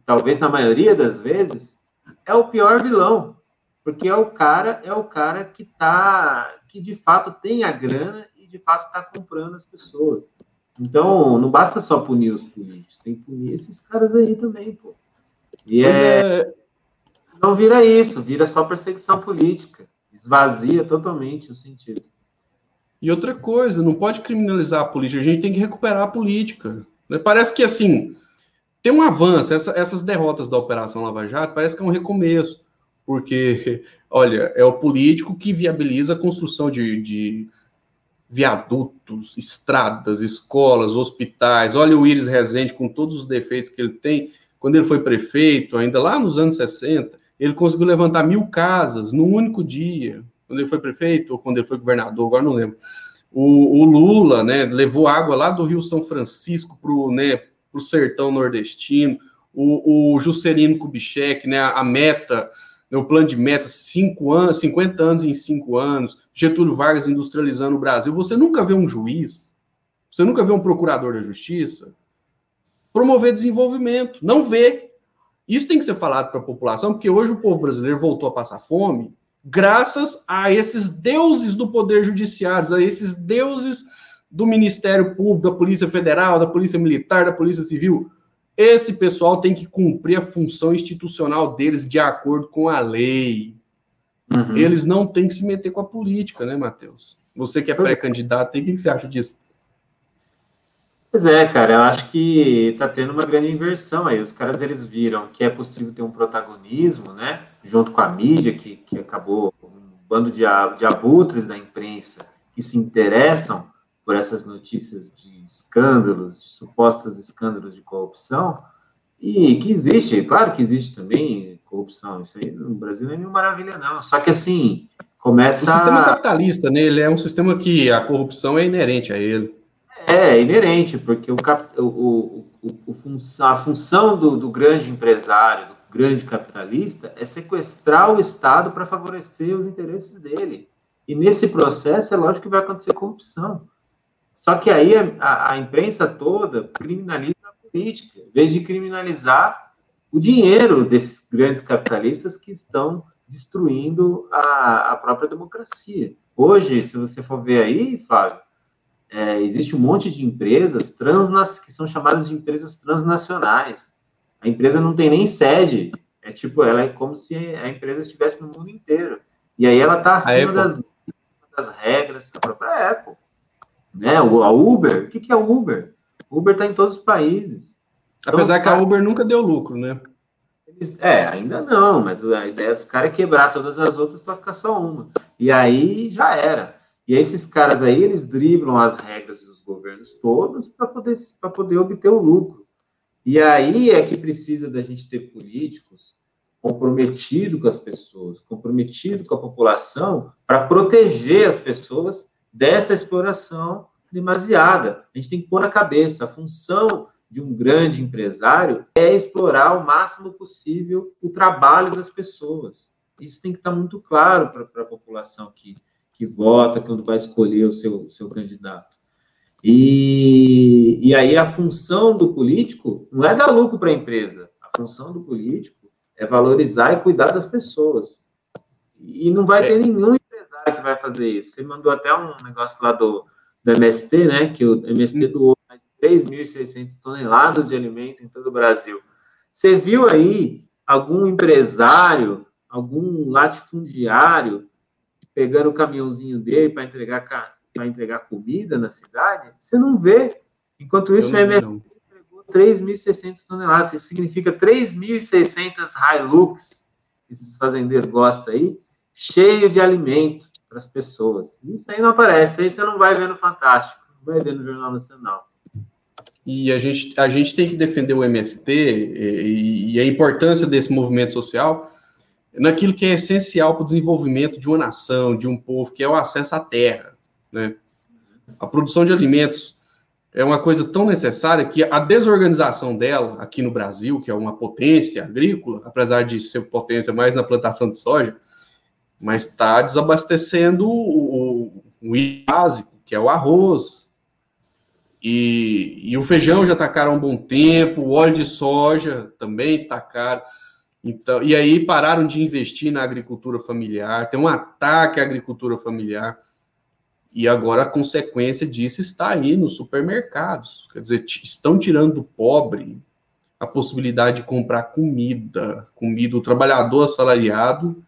talvez na maioria das vezes, é o pior vilão. porque é o cara, é o cara que tá, que de fato tem a grana e de fato está comprando as pessoas. Então, não basta só punir os políticos, tem que punir esses caras aí também, pô. E é, é... não vira isso, vira só perseguição política, esvazia totalmente o sentido. E outra coisa, não pode criminalizar a política, a gente tem que recuperar a política. Parece que assim, tem um avanço, essa, essas derrotas da Operação Lava Jato parece que é um recomeço, porque, olha, é o político que viabiliza a construção de, de viadutos, estradas, escolas, hospitais. Olha o Iris Rezende com todos os defeitos que ele tem. Quando ele foi prefeito, ainda lá nos anos 60, ele conseguiu levantar mil casas num único dia. Quando ele foi prefeito ou quando ele foi governador, agora não lembro. O, o Lula, né, levou água lá do Rio São Francisco para o né, sertão nordestino. O, o Juscelino Kubitschek, né, a meta o plano de metas, cinco anos, 50 anos em cinco anos, Getúlio Vargas industrializando o Brasil. Você nunca vê um juiz, você nunca vê um procurador da justiça promover desenvolvimento. Não vê. Isso tem que ser falado para a população, porque hoje o povo brasileiro voltou a passar fome graças a esses deuses do poder judiciário, a esses deuses do Ministério Público, da Polícia Federal, da Polícia Militar, da Polícia Civil. Esse pessoal tem que cumprir a função institucional deles de acordo com a lei. Uhum. Eles não têm que se meter com a política, né, Matheus? Você que é pré-candidato, o que, que você acha disso? Pois é, cara, eu acho que tá tendo uma grande inversão aí. Os caras eles viram que é possível ter um protagonismo, né, junto com a mídia, que, que acabou um bando de, de abutres da imprensa que se interessam por essas notícias de escândalos, de supostos escândalos de corrupção, e que existe, claro que existe também corrupção, isso aí no Brasil não é nenhuma maravilha, não. Só que assim, começa. O sistema capitalista, né? Ele é um sistema que a corrupção é inerente a ele. É, é inerente, porque o, o, o, a função do, do grande empresário, do grande capitalista, é sequestrar o Estado para favorecer os interesses dele. E nesse processo, é lógico que vai acontecer corrupção. Só que aí a, a imprensa toda criminaliza a política, em vez de criminalizar o dinheiro desses grandes capitalistas que estão destruindo a, a própria democracia. Hoje, se você for ver aí, Fábio, é, existe um monte de empresas transnas, que são chamadas de empresas transnacionais. A empresa não tem nem sede, é tipo, ela é como se a empresa estivesse no mundo inteiro. E aí ela está acima das, das regras da própria Apple. Né? A Uber, o que, é o Uber? Uber está em todos os países. Então, Apesar que a Uber nunca deu lucro, né? É, ainda não, mas a ideia dos caras é quebrar todas as outras para ficar só uma. E aí já era. E esses caras aí, eles driblam as regras dos governos todos para poder, poder obter o lucro. E aí é que precisa da gente ter políticos comprometidos com as pessoas, comprometidos com a população, para proteger as pessoas dessa exploração demasiada. A gente tem que pôr na cabeça a função de um grande empresário é explorar o máximo possível o trabalho das pessoas. Isso tem que estar muito claro para a população que, que vota, quando vai escolher o seu, seu candidato. E, e aí a função do político não é dar lucro para a empresa. A função do político é valorizar e cuidar das pessoas. E não vai é. ter nenhum vai fazer isso. Você mandou até um negócio lá do, do MST, né? Que o MST doou 3.600 toneladas de alimento em todo o Brasil. Você viu aí algum empresário, algum latifundiário pegando o caminhãozinho dele para entregar para entregar comida na cidade? Você não vê. Enquanto isso, o MST entregou 3.600 toneladas. Isso significa 3.600 Hilux, esses fazendeiros gostam aí, cheio de alimento para as pessoas. Isso aí não aparece, aí você não vai ver no Fantástico, não vai ver no Jornal Nacional. E a gente, a gente tem que defender o MST e, e a importância desse movimento social naquilo que é essencial para o desenvolvimento de uma nação, de um povo, que é o acesso à terra. Né? A produção de alimentos é uma coisa tão necessária que a desorganização dela aqui no Brasil, que é uma potência agrícola, apesar de ser potência mais na plantação de soja, mas está desabastecendo o, o, o básico, que é o arroz. E, e o feijão já está caro há um bom tempo, o óleo de soja também está caro. Então, e aí pararam de investir na agricultura familiar, tem um ataque à agricultura familiar. E agora a consequência disso está aí nos supermercados. Quer dizer, estão tirando do pobre a possibilidade de comprar comida. Comida, o trabalhador assalariado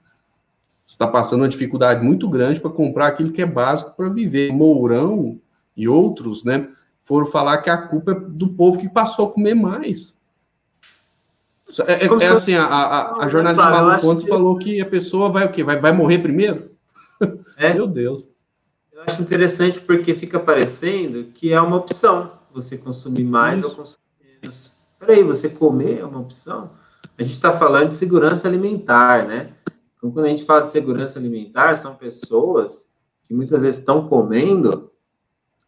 está passando uma dificuldade muito grande para comprar aquilo que é básico para viver. Mourão e outros, né, foram falar que a culpa é do povo que passou a comer mais. É, é, é assim, a, a, a jornalista Malu Fontes que... falou que a pessoa vai o quê? Vai, vai morrer primeiro? É. Meu Deus. Eu acho interessante porque fica parecendo que é uma opção você consumir mais Isso. ou consumir menos. Peraí, você comer é uma opção? A gente está falando de segurança alimentar, né? Então, quando a gente fala de segurança alimentar, são pessoas que muitas vezes estão comendo,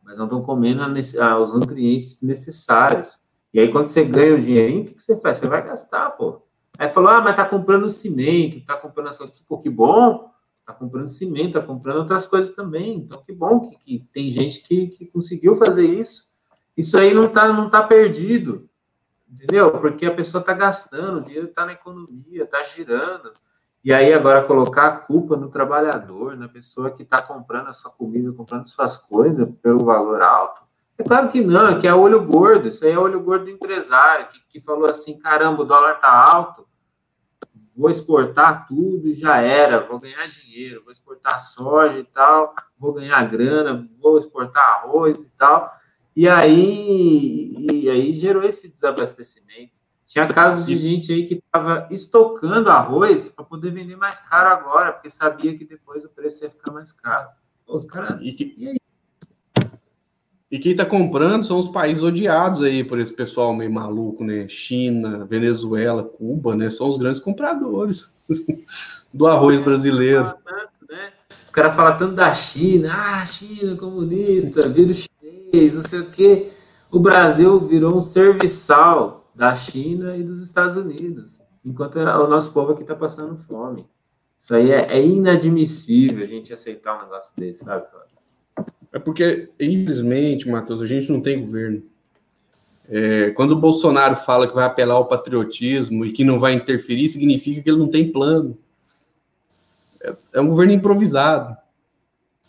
mas não estão comendo os nutrientes necessários. E aí, quando você ganha o dinheirinho, o que, que você faz? Você vai gastar, pô. Aí falou, ah, mas tá comprando cimento, tá comprando essa Pô, que bom, tá comprando cimento, tá comprando outras coisas também. Então, que bom que, que tem gente que, que conseguiu fazer isso. Isso aí não tá, não tá perdido, entendeu? Porque a pessoa tá gastando, o dinheiro tá na economia, tá girando. E aí, agora, colocar a culpa no trabalhador, na pessoa que está comprando a sua comida, comprando suas coisas pelo valor alto, é claro que não, que é olho gordo, isso aí é olho gordo do empresário, que, que falou assim, caramba, o dólar tá alto, vou exportar tudo e já era, vou ganhar dinheiro, vou exportar soja e tal, vou ganhar grana, vou exportar arroz e tal. E aí, e aí gerou esse desabastecimento. Tinha casos de gente aí que estava estocando arroz para poder vender mais caro agora, porque sabia que depois o preço ia ficar mais caro. Os caras. E, que... e? E quem está comprando são os países odiados aí por esse pessoal meio maluco, né? China, Venezuela, Cuba, né? São os grandes compradores do arroz brasileiro. Né? Os caras falam tanto da China, ah, China comunista, vírus chinês, não sei o quê. O Brasil virou um serviçal da China e dos Estados Unidos, enquanto o nosso povo aqui está passando fome. Isso aí é, é, inadmissível a gente aceitar um negócio desse, sabe, Cláudio? É porque, infelizmente, Matheus, a gente não tem governo. É, quando o Bolsonaro fala que vai apelar ao patriotismo e que não vai interferir, significa que ele não tem plano. É, é um governo improvisado.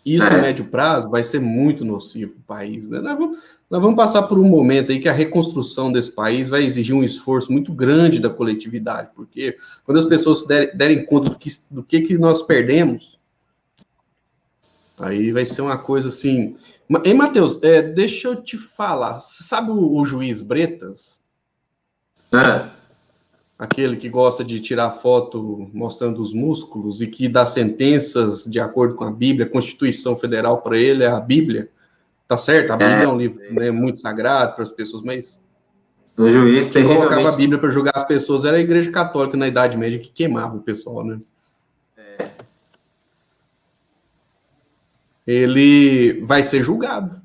Isso, no é. médio prazo, vai ser muito nocivo para o país. Né? Nós, vamos, nós, vamos, passar por um momento aí que a reconstrução desse país vai exigir um esforço muito grande da coletividade, porque quando as pessoas derem, derem conta do que, do que, que nós perdemos, Aí vai ser uma coisa assim. Ei, Matheus, é, deixa eu te falar. Sabe o, o juiz Bretas? É. Aquele que gosta de tirar foto mostrando os músculos e que dá sentenças de acordo com a Bíblia, a Constituição Federal para ele é a Bíblia. Tá certo? A Bíblia é, é um livro né, muito sagrado para as pessoas, mas. O juiz que colocava a Bíblia para julgar as pessoas era a Igreja Católica na Idade Média que queimava o pessoal, né? ele vai ser julgado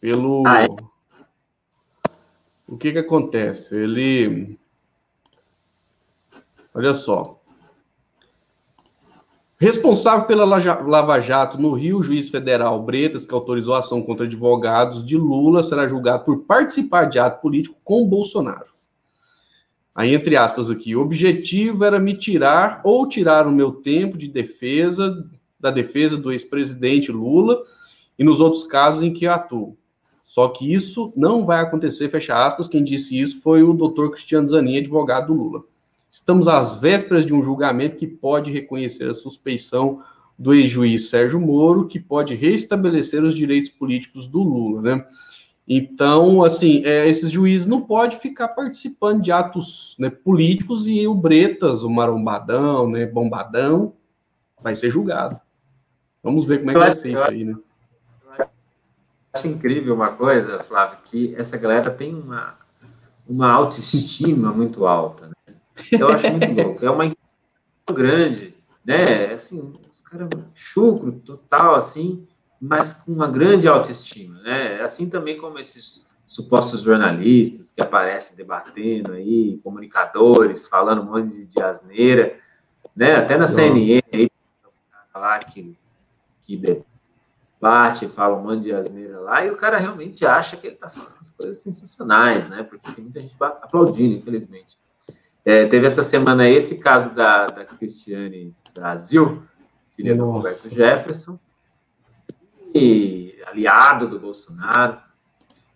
pelo. Ah, é? O que que acontece? Ele. Olha só. Responsável pela Lava Jato no Rio, o juiz federal Bretas, que autorizou a ação contra advogados de Lula, será julgado por participar de ato político com Bolsonaro. Aí, entre aspas, aqui, o objetivo era me tirar ou tirar o meu tempo de defesa da defesa do ex-presidente Lula e nos outros casos em que atuo. Só que isso não vai acontecer, fecha aspas. Quem disse isso foi o doutor Cristiano Zanin, advogado do Lula. Estamos às vésperas de um julgamento que pode reconhecer a suspeição do ex-juiz Sérgio Moro, que pode restabelecer os direitos políticos do Lula, né? Então, assim, é, esses juízes não podem ficar participando de atos né, políticos e o Bretas, o marombadão, né, bombadão, vai ser julgado. Vamos ver como é que vai ser isso aí, né? acho incrível uma coisa, Flávio, que essa galera tem uma, uma autoestima muito alta. Né? Eu acho muito louco. É uma grande, né? Assim, os caras chucro total, assim, mas com uma grande autoestima, né? Assim também como esses supostos jornalistas que aparecem debatendo aí, comunicadores, falando um monte de asneira, né? Até na CNN aí, lá que que debate, fala um monte de asneira lá, e o cara realmente acha que ele está falando as coisas sensacionais, né? Porque tem muita gente aplaudindo, infelizmente. É, teve essa semana esse caso da, da Cristiane Brasil, filha do. Roberto Jefferson, e aliado do Bolsonaro,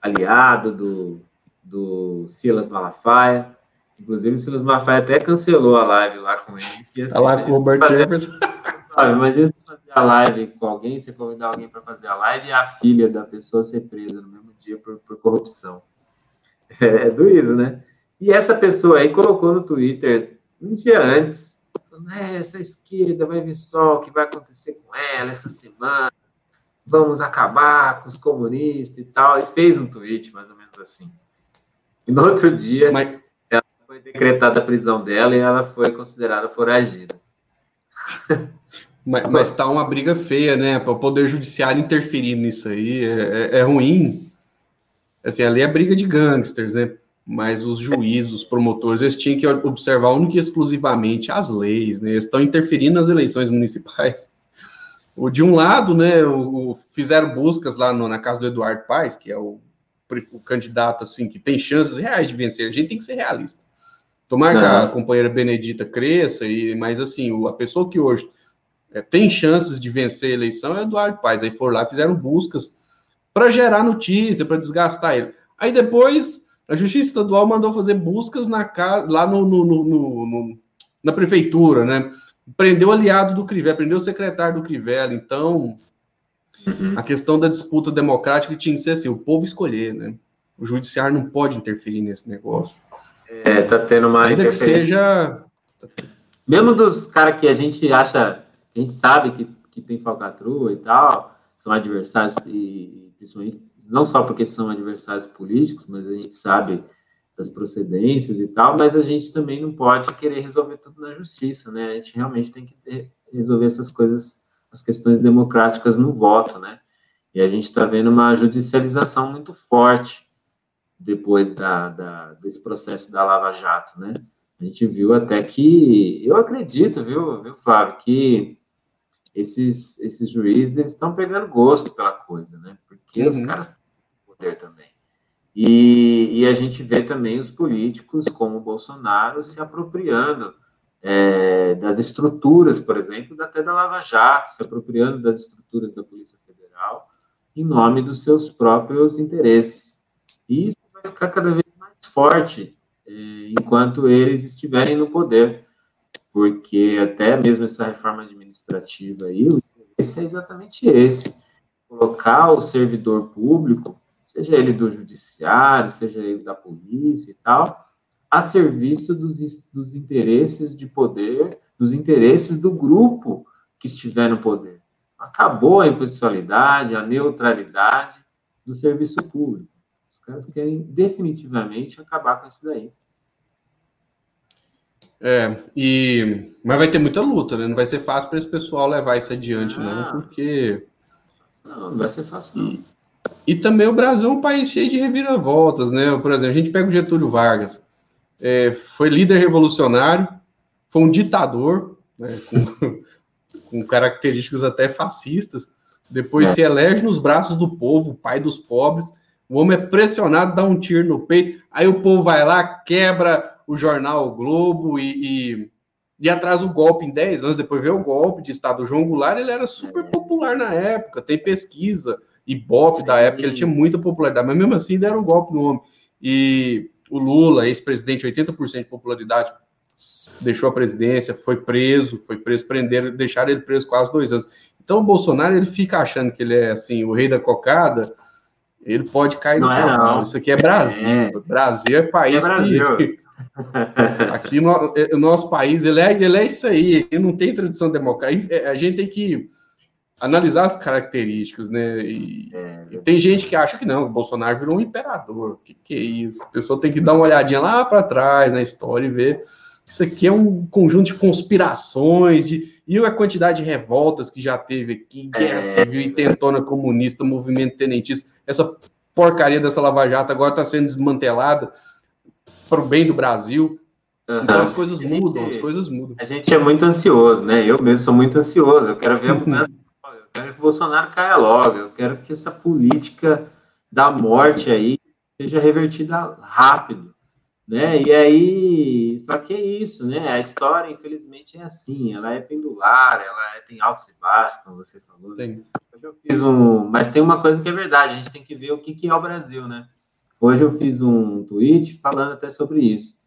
aliado do, do Silas Malafaia. Inclusive, o Silas Malafaia até cancelou a live lá com ele. Que, assim, Tá lá com o Robert fazer- Jefferson. Sabe, imagina você fazer a live com alguém, você convidar alguém para fazer a live e a filha da pessoa ser presa no mesmo dia por, por corrupção. É, é doído, né? E essa pessoa aí colocou no Twitter um dia antes, falando, "É, essa esquerda vai ver só o que vai acontecer com ela essa semana, vamos acabar com os comunistas e tal, e fez um tweet mais ou menos assim. E no outro dia Mas, foi decretada a prisão dela e ela foi considerada foragida. mas, mas tá uma briga feia, né? Para o Poder Judiciário interferir nisso aí é, é- é ruim. Assim, ali é briga de gangsters, né? Mas os juízes, os promotores, eles tinham que observar única e exclusivamente as leis, né? Eles estão interferindo nas eleições municipais. O, de um lado, né, o, fizeram buscas lá no- na casa do Eduardo Paes, que é o, o candidato assim que tem chances reais de vencer. A gente tem que ser realista. Tomara que a companheira Benedita cresça, e, mas assim, o- a pessoa que hoje é, tem chances de vencer a eleição é o Eduardo Paes. Aí foram lá, fizeram buscas para gerar notícia, para desgastar ele. Aí depois a Justiça Estadual mandou fazer buscas na casa, lá no, no- no- no- no- na prefeitura, né? Prendeu o aliado do Crivella, prendeu o secretário do Crivella. Então, a questão da disputa democrática tinha que ser assim: o povo escolher, né? O judiciário não pode interferir nesse negócio. É, tá tendo uma Ainda que interferência. seja. Mesmo dos caras que a gente acha, a gente sabe que, que tem falcatrua e tal, são adversários, e principalmente, não só porque são adversários políticos, mas a gente sabe das procedências e tal, mas a gente também não pode querer resolver tudo na justiça, né? A gente realmente tem que ter, resolver essas coisas, as questões democráticas no voto, né? E a gente está vendo uma judicialização muito forte depois da, da- desse processo da Lava Jato, né? A gente viu até que, eu acredito, viu, viu Flávio, que esses, esses juízes estão pegando gosto pela coisa, né? Porque os Uhum. caras têm poder também. E, e a gente vê também os políticos, como o Bolsonaro, se apropriando é, das estruturas, por exemplo, até da Lava Jato, se apropriando das estruturas da Polícia Federal em nome dos seus próprios interesses. E isso vai ficar cada vez mais forte eh, enquanto eles estiverem no poder, porque até mesmo essa reforma administrativa aí, o interesse é exatamente esse, colocar o servidor público, seja ele do judiciário, seja ele da polícia e tal, a serviço dos, dos interesses de poder, dos interesses do grupo que estiver no poder. Acabou a impessoalidade, a neutralidade do serviço público. Os caras querem definitivamente acabar com isso daí. É, e, mas vai ter muita luta, né? Não vai ser fácil para esse pessoal levar isso adiante, Ah. não, porque. Não, não vai ser fácil, não. E também o Brasil é um país cheio de reviravoltas, né? Por exemplo, a gente pega o Getúlio Vargas, é, foi líder revolucionário, foi um ditador, né? com, com características até fascistas. Depois É. se elege nos braços do povo, pai dos pobres. O homem é pressionado, dá um tiro no peito, aí o povo vai lá, quebra o jornal o Globo e, e, e atrasa o golpe em 10 anos. Depois vê o golpe de Estado. O João Goulart ele era super popular na época, tem pesquisa. Ibope da época, ele tinha muita popularidade, mas mesmo assim deram um golpe no homem. E o Lula, ex-presidente, 80% de popularidade, deixou a presidência, foi preso, foi preso, prenderam, deixaram ele preso quase dois anos. Então o Bolsonaro ele fica achando que ele é assim, o rei da cocada, ele pode cair Não no é, cavalo. não. Isso aqui é Brasil. É. Brasil é país É Brasil. que. Aqui no, o nosso país, ele é, ele é isso aí, ele não tem tradição democrática. A gente tem que analisar as características, né? E, É, e tem gente que acha que não, o Bolsonaro virou um imperador. Que que é isso? A pessoa tem que dar uma olhadinha lá para trás na história e ver. Isso aqui é um conjunto de conspirações, de, e a quantidade de revoltas que já teve aqui, guerra É. civil, intentona comunista, movimento tenentista, essa porcaria dessa Lava Jato agora está sendo desmantelada para o bem do Brasil. Então aham. as coisas gente- mudam, as coisas mudam. A gente é muito ansioso, né? Eu mesmo sou muito ansioso. Eu quero ver a mudança. eu quero que o Bolsonaro caia logo. Eu quero que essa política da morte aí seja revertida rápido. né? E aí, só que é isso, né? A história, infelizmente, é assim, ela é pendular, ela é, tem altos e baixos, como você falou. Né? Tem. Eu fiz um, mas tem uma coisa que é verdade, a gente tem que ver o que, que é o Brasil, né? Hoje eu fiz um tweet falando até sobre isso,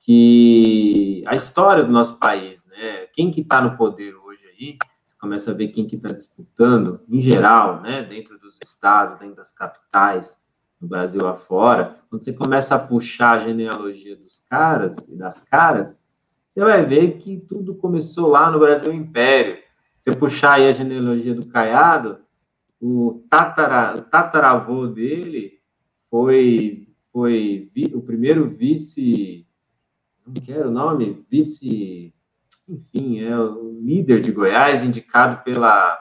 que a história do nosso país, né? Quem que está no poder hoje aí, você começa a ver quem que está disputando, em geral, né? Dentro dos estados, dentro das capitais, no Brasil afora, quando você começa a puxar a genealogia dos caras e das caras, você vai ver que tudo começou lá no Brasil Império. Você puxar aí a genealogia do Caiado, o, tatara, o tataravô dele foi, foi vi, o primeiro vice, não quero o nome, vice, enfim, é o líder de Goiás indicado pela,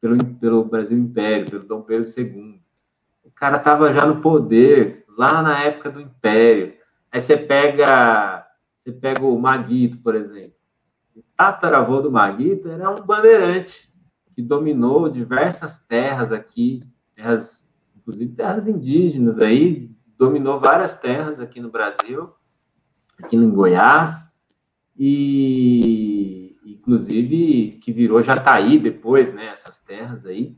pelo, pelo Brasil Império, pelo Dom Pedro II cara tava já no poder, lá na época do Império. Aí você pega, você pega o Maguito, por exemplo. O tataravô do Maguito era um bandeirante que dominou diversas terras aqui, terras, inclusive terras indígenas aí, dominou várias terras aqui no Brasil, aqui em Goiás, e inclusive que virou Jataí depois, né, essas terras aí.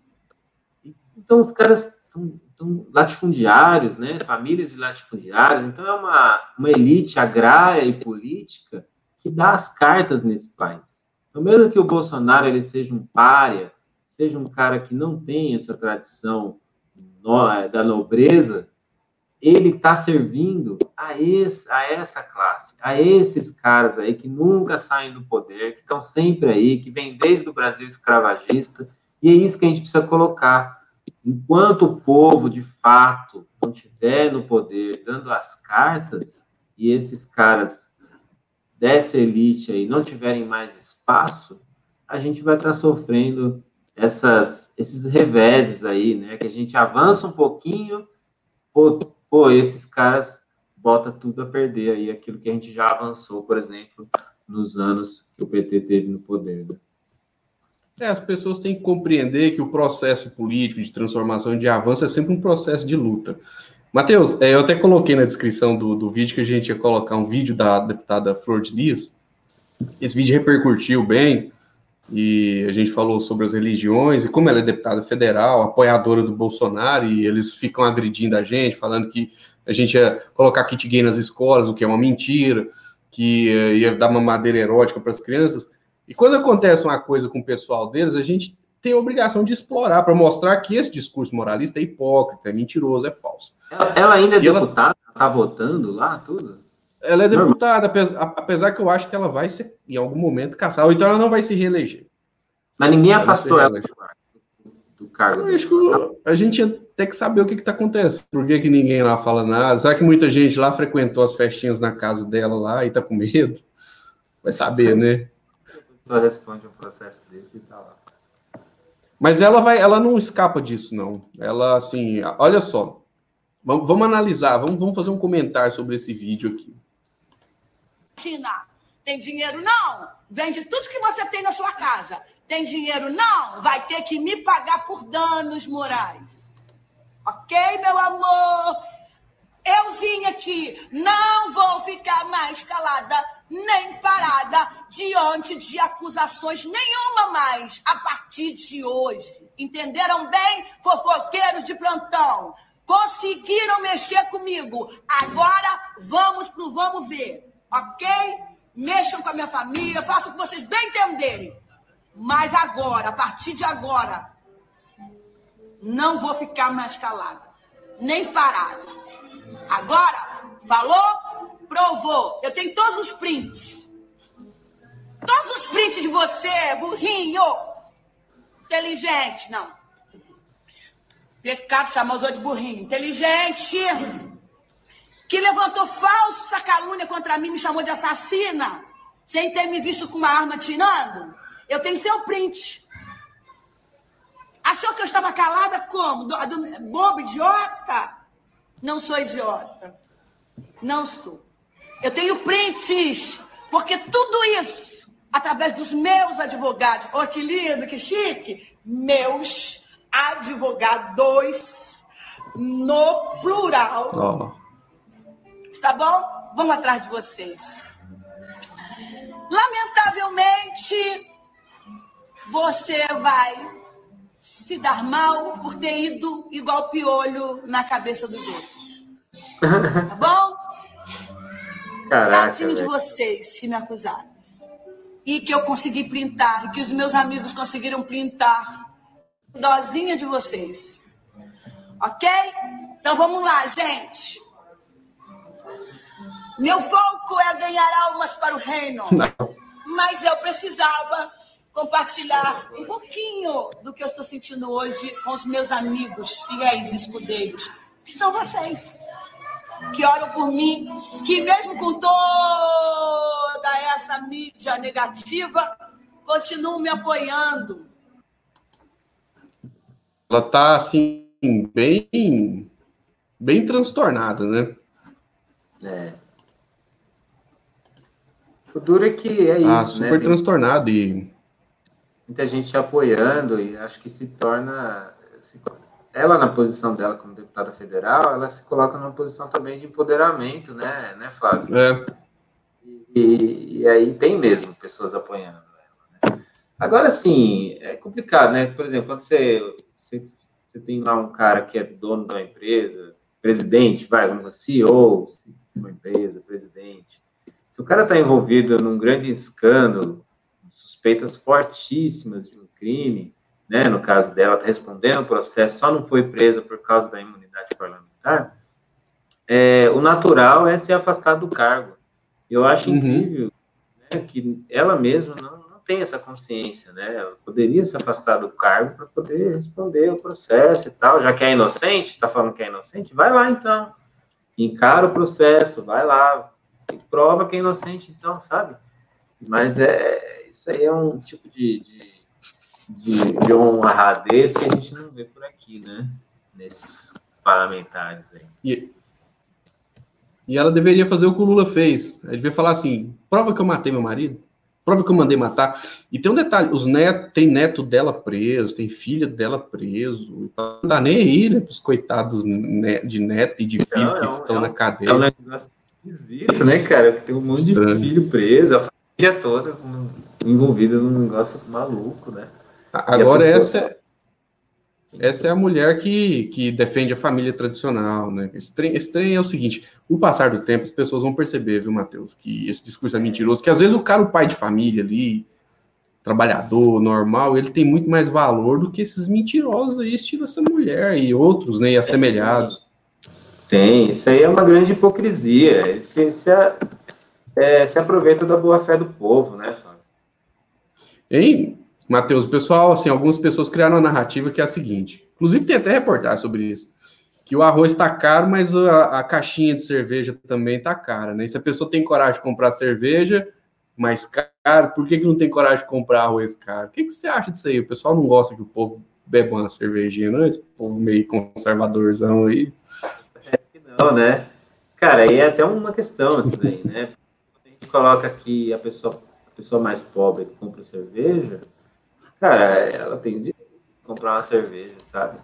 Então os caras são, são latifundiários, né? Famílias de latifundiários. Então é uma, uma elite agrária e política que dá as cartas nesse país. Então, mesmo que o Bolsonaro ele seja um párea, seja um cara que não tem essa tradição no, da nobreza, ele está servindo a, esse, a essa classe, a esses caras aí que nunca saem do poder, que estão sempre aí, que vêm desde o Brasil escravagista, e é isso que a gente precisa colocar. Enquanto o povo, de fato, não estiver no poder, dando as cartas, e esses caras dessa elite aí não tiverem mais espaço, a gente vai estar sofrendo essas, esses reveses aí, né? Que a gente avança um pouquinho, pô, pô, esses caras bota tudo a perder aí aquilo que a gente já avançou, por exemplo, nos anos que o PT teve no poder. Né? É, as pessoas têm que compreender que o processo político de transformação e de avanço é sempre um processo de luta. Matheus, é, eu até coloquei na descrição do, do vídeo que a gente ia colocar um vídeo da deputada Flor de Lis. Esse vídeo repercutiu bem e a gente falou sobre as religiões e como ela é deputada federal, apoiadora do Bolsonaro, e eles ficam agredindo a gente, falando que a gente ia colocar kit gay nas escolas, o que é uma mentira, que ia dar uma madeira erótica para as crianças. E quando acontece uma coisa com o pessoal deles, a gente tem a obrigação de explorar para mostrar que esse discurso moralista é hipócrita, é mentiroso, é falso. Ela, ainda é e deputada, ela... tá votando lá, tudo? Ela é deputada, apesar que eu acho que ela vai ser, em algum momento, caçar, ou então ela não vai se reeleger. Mas ninguém ela afastou ela do cargo. Eu acho que a gente tem que saber o que está acontecendo. Por que, que ninguém lá fala nada? Será que muita gente lá frequentou as festinhas na casa dela lá e está com medo? Vai saber, né? só responde um processo desse e tá lá. Mas ela vai, ela não escapa disso, não. Ela, assim, olha só. Vamos, vamos analisar, vamos, vamos fazer um comentário sobre esse vídeo aqui. China, tem dinheiro? Não. Vende tudo que você tem na sua casa. Tem dinheiro? Não. Vai ter que me pagar por danos morais. Ok, meu amor? Euzinha aqui, não vou ficar mais calada nem parada diante de acusações nenhuma mais a partir de hoje. Entenderam bem, fofoqueiros de plantão? Conseguiram mexer comigo. Agora vamos pro vamos ver, ok? Mexam com a minha família, façam o que vocês bem entenderem. Mas agora, a partir de agora, não vou ficar mais calada, nem parada. Agora, falou? provou. Eu tenho todos os prints. Todos os prints de você, burrinho. Inteligente, não. Pecado chamar os outros de burrinho. Inteligente. Que levantou falsa calúnia contra mim, me chamou de assassina. Sem ter me visto com uma arma tirando. Eu tenho seu print. Achou que eu estava calada como? Do, do, bobo, idiota? Não sou idiota. Não sou. Eu tenho prints, porque tudo isso, através dos meus advogados, oh, que lindo, que chique, meus advogados, no plural. Está bom? vamos atrás de vocês. Lamentavelmente, você vai se dar mal por ter ido igual piolho na cabeça dos outros. Tá bom? Caraca, Tadinho de vocês que me acusaram. E que eu consegui printar, e que os meus amigos conseguiram printar. Dozinha de vocês. Ok? Então vamos lá, gente. Meu foco é ganhar almas para o reino. Mas eu precisava compartilhar um pouquinho do que eu estou sentindo hoje com os meus amigos, fiéis escudeiros, que são vocês, que oram por mim, que mesmo com toda essa mídia negativa, continuam me apoiando. Ela tá assim, bem, bem transtornada, né? É. O duro é que é isso, ah, né? super Tem transtornada e muita gente apoiando e acho que se torna. se- ela, na posição dela como deputada federal, ela se coloca numa posição também de empoderamento, né, né Flávio? é, E, e aí tem mesmo pessoas apoiando ela. Né? Agora, assim, é complicado, né? Por exemplo, quando você, você, você tem lá um cara que é dono de uma empresa, presidente, vai, vamos CEO de uma empresa, presidente. Se o cara está envolvido num grande escândalo, suspeitas fortíssimas de um crime, né? No caso dela, está respondendo o processo, só não foi presa por causa da imunidade parlamentar. É, o natural é ser afastado do cargo. Eu acho Uhum. incrível né, que ela mesma não, não tem essa consciência, né? Ela poderia se afastar do cargo para poder responder o processo e tal. Já que é inocente, está falando que é inocente, vai lá então. Encara o processo, vai lá. E prova que é inocente, então, sabe? Mas é, isso aí é um tipo de, de, de, de honradez que a gente não vê por aqui, né? Nesses parlamentares aí. e, e ela deveria fazer o que o Lula fez. Ela devia falar assim: prova que eu matei meu marido, prova que eu mandei matar. E tem um detalhe: os netos, tem neto dela preso, tem filha dela preso. Não tá nem aí, né? Os coitados de neto e de filho Não, que um- estão é um- na É um cadeia. negócio esquisito, né, cara? Tem um monte de Estranho. filho preso, a família toda envolvida num negócio maluco, né? Agora, E a essa, pessoa- essa é a mulher que, que defende a família tradicional, né? Esse trem, esse trem é o seguinte: o passar do tempo, as pessoas vão perceber, viu, Matheus, que esse discurso é mentiroso, que às vezes o cara, o pai de família ali, trabalhador, normal, ele tem muito mais valor do que esses mentirosos aí, estilo essa mulher e outros, né? E assemelhados. Tem, isso aí é uma grande hipocrisia. Se, se, a- é, se aproveita da boa fé do povo, né, Fábio? Hein, Matheus, pessoal, assim, algumas pessoas criaram uma narrativa que é a seguinte. Inclusive, tem até reportagem sobre isso. Que o arroz está caro, mas a, a caixinha de cerveja também está cara, né? E se a pessoa tem coragem de comprar cerveja mais caro, por que, que não tem coragem de comprar arroz caro? O que, que você acha disso aí? O pessoal não gosta que o povo beba uma cervejinha, não? Esse povo meio conservadorzão aí. Não, né? Cara, aí é até uma questão isso daí, né? Quando a gente coloca que a pessoa, a pessoa mais pobre que compra cerveja, cara, ela tem direito de comprar uma cerveja, sabe?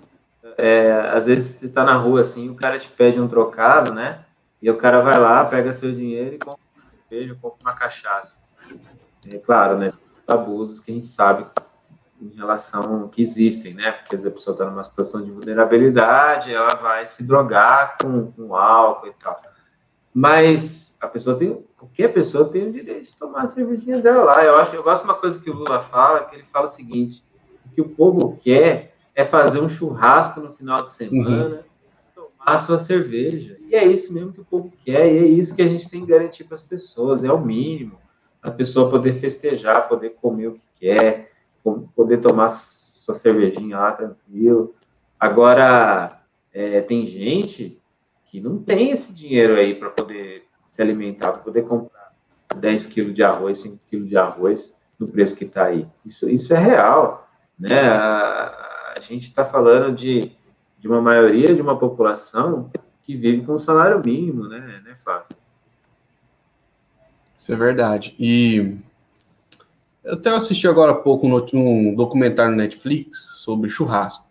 É, às vezes você tá na rua assim, o cara te pede um trocado, né? E o cara vai lá, pega seu dinheiro e compra uma cerveja, compra uma cachaça. É claro, né? Abusos que a gente sabe em relação que existem, né? Porque a pessoa está numa situação de vulnerabilidade, ela vai se drogar com, com álcool e tal. Mas a pessoa tem, qualquer pessoa tem o direito de tomar a cervejinha dela lá. Eu acho, eu gosto de uma coisa que o Lula fala, que ele fala o seguinte: o que o povo quer é fazer um churrasco no final de semana, tomar a sua cerveja. E é isso mesmo que o povo quer, e é isso que a gente tem que garantir para as pessoas, é o mínimo. A pessoa poder festejar, poder comer o que quer, poder tomar sua cervejinha lá tranquilo. Agora, é, tem gente que não tem esse dinheiro aí para poder se alimentar, para poder comprar 10 quilos de arroz, 5 quilos de arroz no preço que está aí. Isso, isso é real. Né? A, a gente está falando de, de uma maioria de uma população que vive com salário mínimo, né, né Fábio? Isso é verdade. E eu até assisti agora há pouco um um documentário no Netflix sobre churrasco.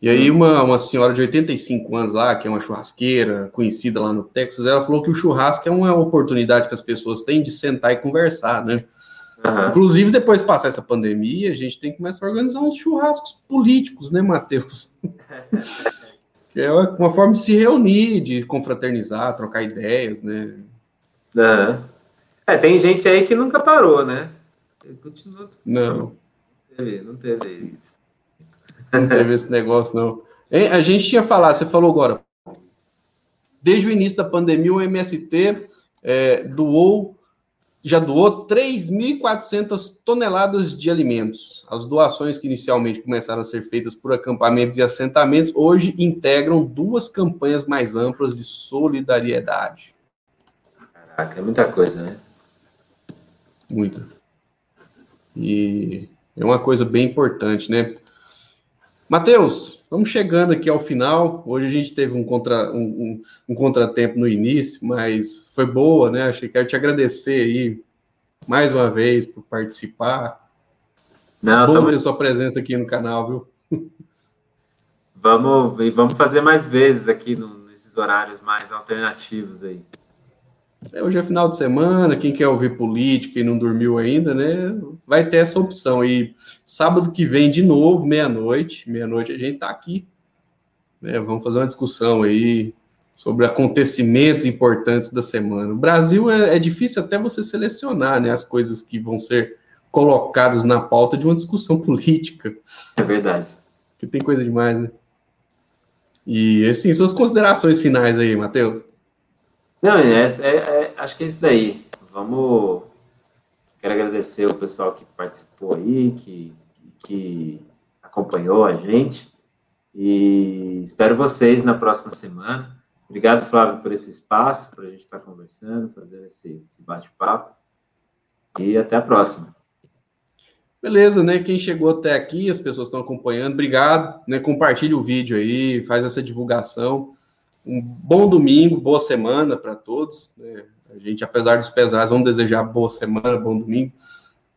E aí uma, uma senhora de 85 anos lá, que é uma churrasqueira, conhecida lá no Texas, ela falou que o churrasco é uma oportunidade que as pessoas têm de sentar e conversar, né? Aham. Inclusive, depois de passar essa pandemia, a gente tem que começar a organizar uns churrascos políticos, né, Matheus? que é uma, forma de se reunir, de confraternizar, trocar ideias, né? Aham. É, tem gente aí que nunca parou, né? Não, não teve, não teve isso. não teve esse negócio, não. Hein, A gente tinha falado, você falou agora, desde o início da pandemia, o MST é, doou, já doou 3.400 toneladas de alimentos. As doações que inicialmente começaram a ser feitas por acampamentos e assentamentos, hoje integram duas campanhas mais amplas de solidariedade. Caraca, é muita coisa, né? Muito. E é uma coisa bem importante, né? Matheus, vamos chegando aqui ao final. Hoje a gente teve um, contra, um, um, um contratempo no início, mas foi boa, né? Achei que quero te agradecer aí mais uma vez por participar. Não, Bom tamo- ter sua presença aqui no canal, viu? vamos, e vamos fazer mais vezes aqui no- nesses horários mais alternativos aí. É, Hoje é final de semana, quem quer ouvir política e não dormiu ainda, né? Vai ter essa opção. E sábado que vem, de novo, meia-noite. Meia-noite a gente tá aqui. né? Vamos fazer uma discussão aí sobre acontecimentos importantes da semana. O Brasil é, é difícil até você selecionar né, as coisas que vão ser colocadas na pauta de uma discussão política. É verdade. Que tem coisa demais, né? E, assim, suas considerações finais aí, Matheus. Não, é, é- é- acho que é isso daí. Vamos. Quero agradecer o pessoal que participou aí, que, que acompanhou a gente. E espero vocês na próxima semana. Obrigado, Flávio, por esse espaço, para a gente estar conversando, fazendo esse, esse bate-papo. E até a próxima. Beleza, né? Quem chegou até aqui, as pessoas estão acompanhando, obrigado. Né? Compartilhe o vídeo aí, faz essa divulgação. Um bom domingo, boa semana para todos. né? A gente, apesar dos pesares, vamos desejar boa semana, bom domingo.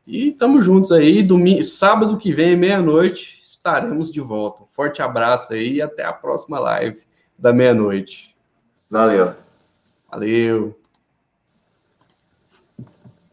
E estamos juntos aí. Domingo, sábado que vem, meia-noite, estaremos de volta. Um forte abraço aí e até a próxima live da meia-noite. Valeu. Valeu.